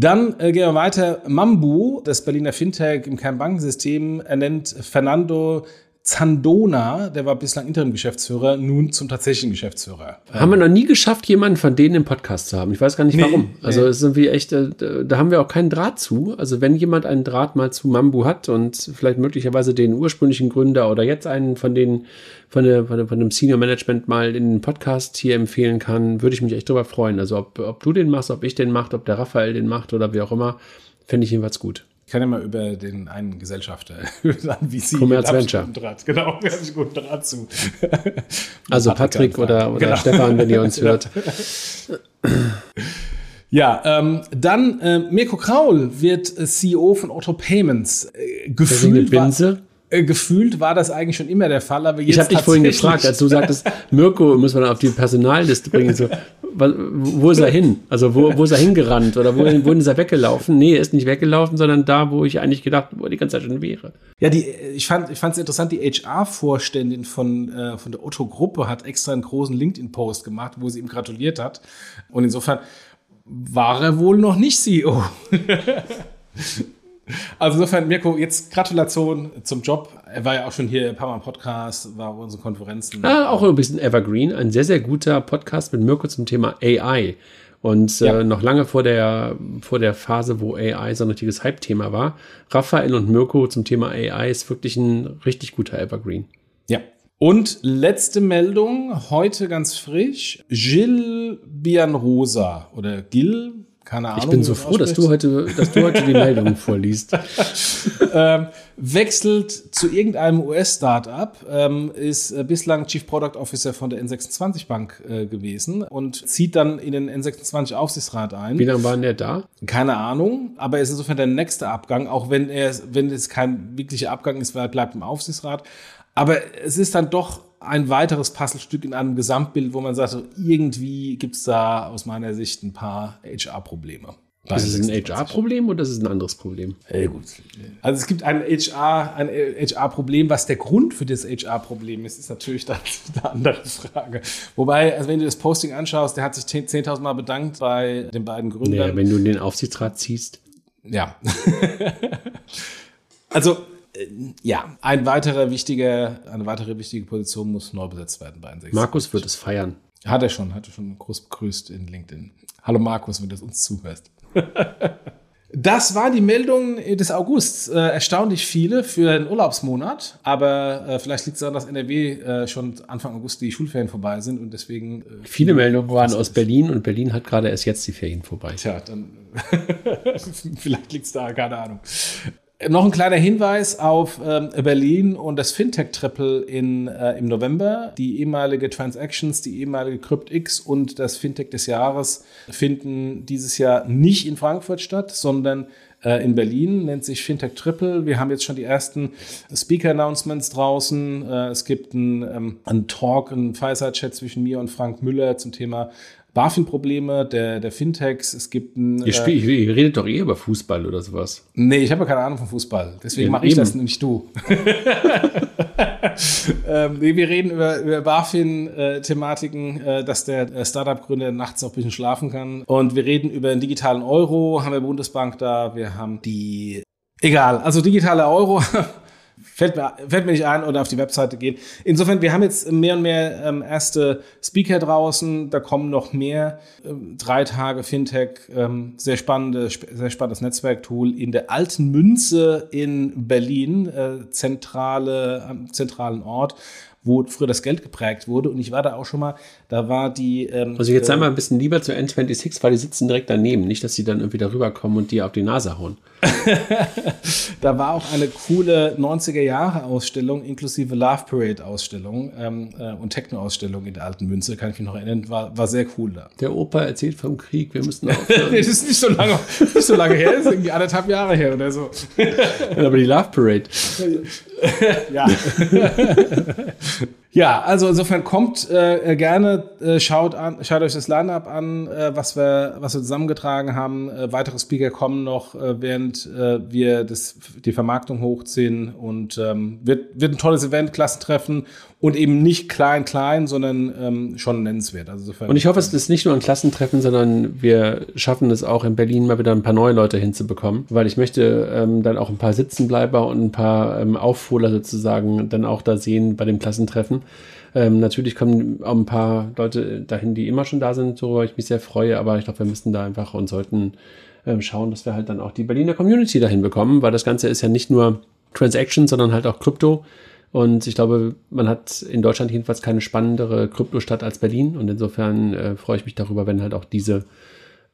Dann äh, gehen wir weiter. Mambu, das Berliner Fintech im Kernbankensystem, ernennt Fernando Zandona, der war bislang Interim-Geschäftsführer, nun zum tatsächlichen Geschäftsführer. Haben wir noch nie geschafft, jemanden von denen im Podcast zu haben. Ich weiß gar nicht Nee, warum. Also nee. es ist irgendwie echt, äh, da haben wir auch keinen Draht zu. Also wenn jemand einen Draht mal zu Mambu hat und vielleicht möglicherweise den ursprünglichen Gründer oder jetzt einen von den von, der, von, der, von dem Senior Management mal in den Podcast hier empfehlen kann, würde ich mich echt drüber freuen. Also ob, ob du den machst, ob ich den macht, ob der Raphael den macht oder wie auch immer, fände ich jedenfalls gut. Ich kann ja mal über den einen Gesellschafter sagen, wie sie Commerz Venture. Draht. Genau, (laughs) wir haben guten Draht zu. (laughs) Also Patrick oder, oder Genau. Stefan, wenn ihr uns (laughs) hört. Ja, ähm, dann äh, Mirko Kraul wird äh, CEO von Otto Payments. Äh, gefühlt, Binse. Äh, gefühlt war das eigentlich schon immer der Fall, aber jetzt Ich habe dich vorhin gefragt, als du sagtest, Mirko wir dann auf die Personalliste bringen. So, wo ist er hin? Also wo, wo ist er hingerannt? Oder wohin, wohin ist er weggelaufen? Nee, er ist nicht weggelaufen, sondern da, wo ich eigentlich gedacht, wo er die ganze Zeit schon wäre. Ja, die, ich fand ich fand's interessant, die HR-Vorständin von, äh, von der Otto-Gruppe hat extra einen großen LinkedIn-Post gemacht, wo sie ihm gratuliert hat. Und insofern war er wohl noch nicht CEO. (laughs) also insofern, Mirko, jetzt Gratulation zum Job. Er war ja auch schon hier ein paar Mal im Podcast, war auf unseren Konferenzen. Ah, auch ein bisschen Evergreen. Ein sehr, sehr guter Podcast mit Mirko zum Thema AI. Und Ja. äh, noch lange vor der, vor der Phase, wo AI so ein richtiges Hype-Thema war. Raphael und Mirko zum Thema AI ist wirklich ein richtig guter Evergreen. Ja. Und letzte Meldung, heute ganz frisch. Gilles Bianrosa oder Gil, keine Ahnung. Ich bin so froh, dass du heute, dass du heute die Meldung vorliest. (laughs) ähm, wechselt zu irgendeinem US-Startup, ähm, ist äh, bislang Chief Product Officer von der N26 Bank äh, gewesen und zieht dann in den N26 Aufsichtsrat ein. Wie lange waren der da? Keine Ahnung, aber er ist insofern der nächste Abgang, auch wenn er, wenn es kein wirklicher Abgang ist, weil er bleibt im Aufsichtsrat. Aber es ist dann doch ein weiteres Puzzlestück in einem Gesamtbild, wo man sagt, so irgendwie gibt es da aus meiner Sicht ein paar HR-Probleme. Ist es ein HR-Problem oder ist es ein anderes Problem? Ja, gut. Also es gibt ein HR, ein HR-Problem. Was der Grund für das HR-Problem ist, ist natürlich dann (laughs) eine andere Frage. Wobei, also wenn du das Posting anschaust, der hat sich 10 10.000 Mal bedankt bei den beiden Naja, Gründern. wenn du in den Aufsichtsrat ziehst. Ja. (laughs) also, ja, ein weiterer wichtiger, eine weitere wichtige Position muss neu besetzt werden bei N6. Markus wird es feiern. Hat er schon, hat er schon groß begrüßt in LinkedIn. Hallo Markus, wenn du uns zuhörst. (laughs) Das war die Meldung des Augusts. Äh, erstaunlich viele für einen Urlaubsmonat, aber äh, vielleicht liegt es daran, dass NRW äh, schon Anfang August die Schulferien vorbei sind und deswegen. Äh, Viele Meldungen waren aus Berlin und Berlin hat gerade erst jetzt die Ferien vorbei. Tja, dann (laughs) vielleicht liegt es da, keine Ahnung. Noch ein kleiner Hinweis auf ähm, Berlin und das Fintech-Triple in, äh, im November. Die ehemalige Transactions, die ehemalige CryptX und das Fintech des Jahres finden dieses Jahr nicht in Frankfurt statt, sondern äh, in Berlin, nennt sich Fintech Triple. Wir haben jetzt schon die ersten Speaker-Announcements draußen. Äh, es gibt einen, ähm, Talk, einen Fireside-Chat zwischen mir und Frank Müller zum Thema BaFin-Probleme der, der Fintechs. Es gibt ein, Ihr, spielt, ihr redet doch eh über Fußball oder sowas. Nee, ich habe ja keine Ahnung von Fußball. Deswegen Ja, mache ich das, nicht du. (laughs) ähm, nee, wir reden über, über BaFin-Thematiken, äh, dass der äh, Startup-Gründer nachts noch ein bisschen schlafen kann. Und wir reden über den digitalen Euro, haben wir Bundesbank da, wir haben die. Egal, also digitale Euro. (laughs) Fällt mir, fällt mir nicht ein oder auf die Webseite gehen. Insofern, wir haben jetzt mehr und mehr ähm, erste Speaker draußen. Da kommen noch mehr. Ähm, drei Tage Fintech, ähm, sehr, spannende, sp- sehr spannendes Netzwerktool in der Alten Münze in Berlin, äh, zentrale, am zentralen Ort, wo früher das Geld geprägt wurde. Und ich war da auch schon mal. Da war die. Ähm, Also jetzt äh, sei mal ein bisschen lieber zu N26, weil die sitzen direkt daneben. Nicht, dass sie dann irgendwie darüber kommen und dir auf die Nase hauen. (laughs) Da war auch eine coole 90er-Jahre-Ausstellung inklusive Love Parade-Ausstellung ähm, äh, und Techno-Ausstellung in der Alten Münze, kann ich mich noch erinnern, war, war sehr cool da. Der Opa erzählt vom Krieg, wir müssen (laughs) aufhören. das ist nicht so lange, nicht so lange her, das ist irgendwie anderthalb Jahre her oder so. (laughs) Aber die Love Parade. Ja. (laughs) (laughs) Ja, also insofern kommt äh, gerne, äh, schaut an, schaut euch das Line-Up an, äh, was wir, was wir zusammengetragen haben. Äh, weitere Speaker kommen noch, äh, während äh, wir das, die Vermarktung hochziehen und ähm, wird, wird ein tolles Event, Klassentreffen und eben nicht klein, klein, sondern ähm, schon nennenswert. Also insofern, und ich hoffe, es ist nicht nur ein Klassentreffen, sondern wir schaffen es auch in Berlin mal wieder ein paar neue Leute hinzubekommen, weil ich möchte ähm, dann auch ein paar Sitzenbleiber und ein paar ähm, Aufholer sozusagen dann auch da sehen bei dem Klassentreffen. Ähm, natürlich kommen auch ein paar Leute dahin, die immer schon da sind, worüber ich mich sehr freue, aber ich glaube, wir müssen da einfach und sollten ähm, schauen, dass wir halt dann auch die Berliner Community dahin bekommen, weil das Ganze ist ja nicht nur Transaction, sondern halt auch Krypto. Und ich glaube, man hat in Deutschland jedenfalls keine spannendere Kryptostadt als Berlin. Und insofern äh, freue ich mich darüber, wenn halt auch diese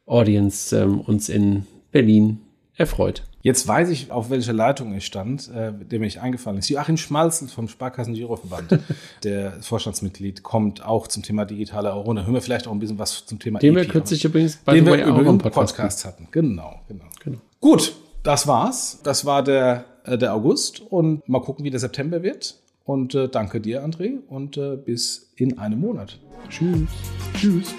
Audience ähm, uns in Berlin erfreut. Jetzt weiß ich, auf welcher Leitung ich stand, äh, der mir eingefallen ist. Joachim Schmalzel vom Sparkassen Giroverband, (laughs) der Vorstandsmitglied, kommt auch zum Thema digitale Euro. Da hören wir vielleicht auch ein bisschen was zum Thema Den EP, wir kürzlich übrigens bei den wir auch im Podcast, Podcast hatten. Genau, genau, genau. Gut, das war's. Das war der, äh, der August und mal gucken, wie der September wird. Und äh, danke dir, André, und äh, bis in einem Monat. Tschüss. Tschüss.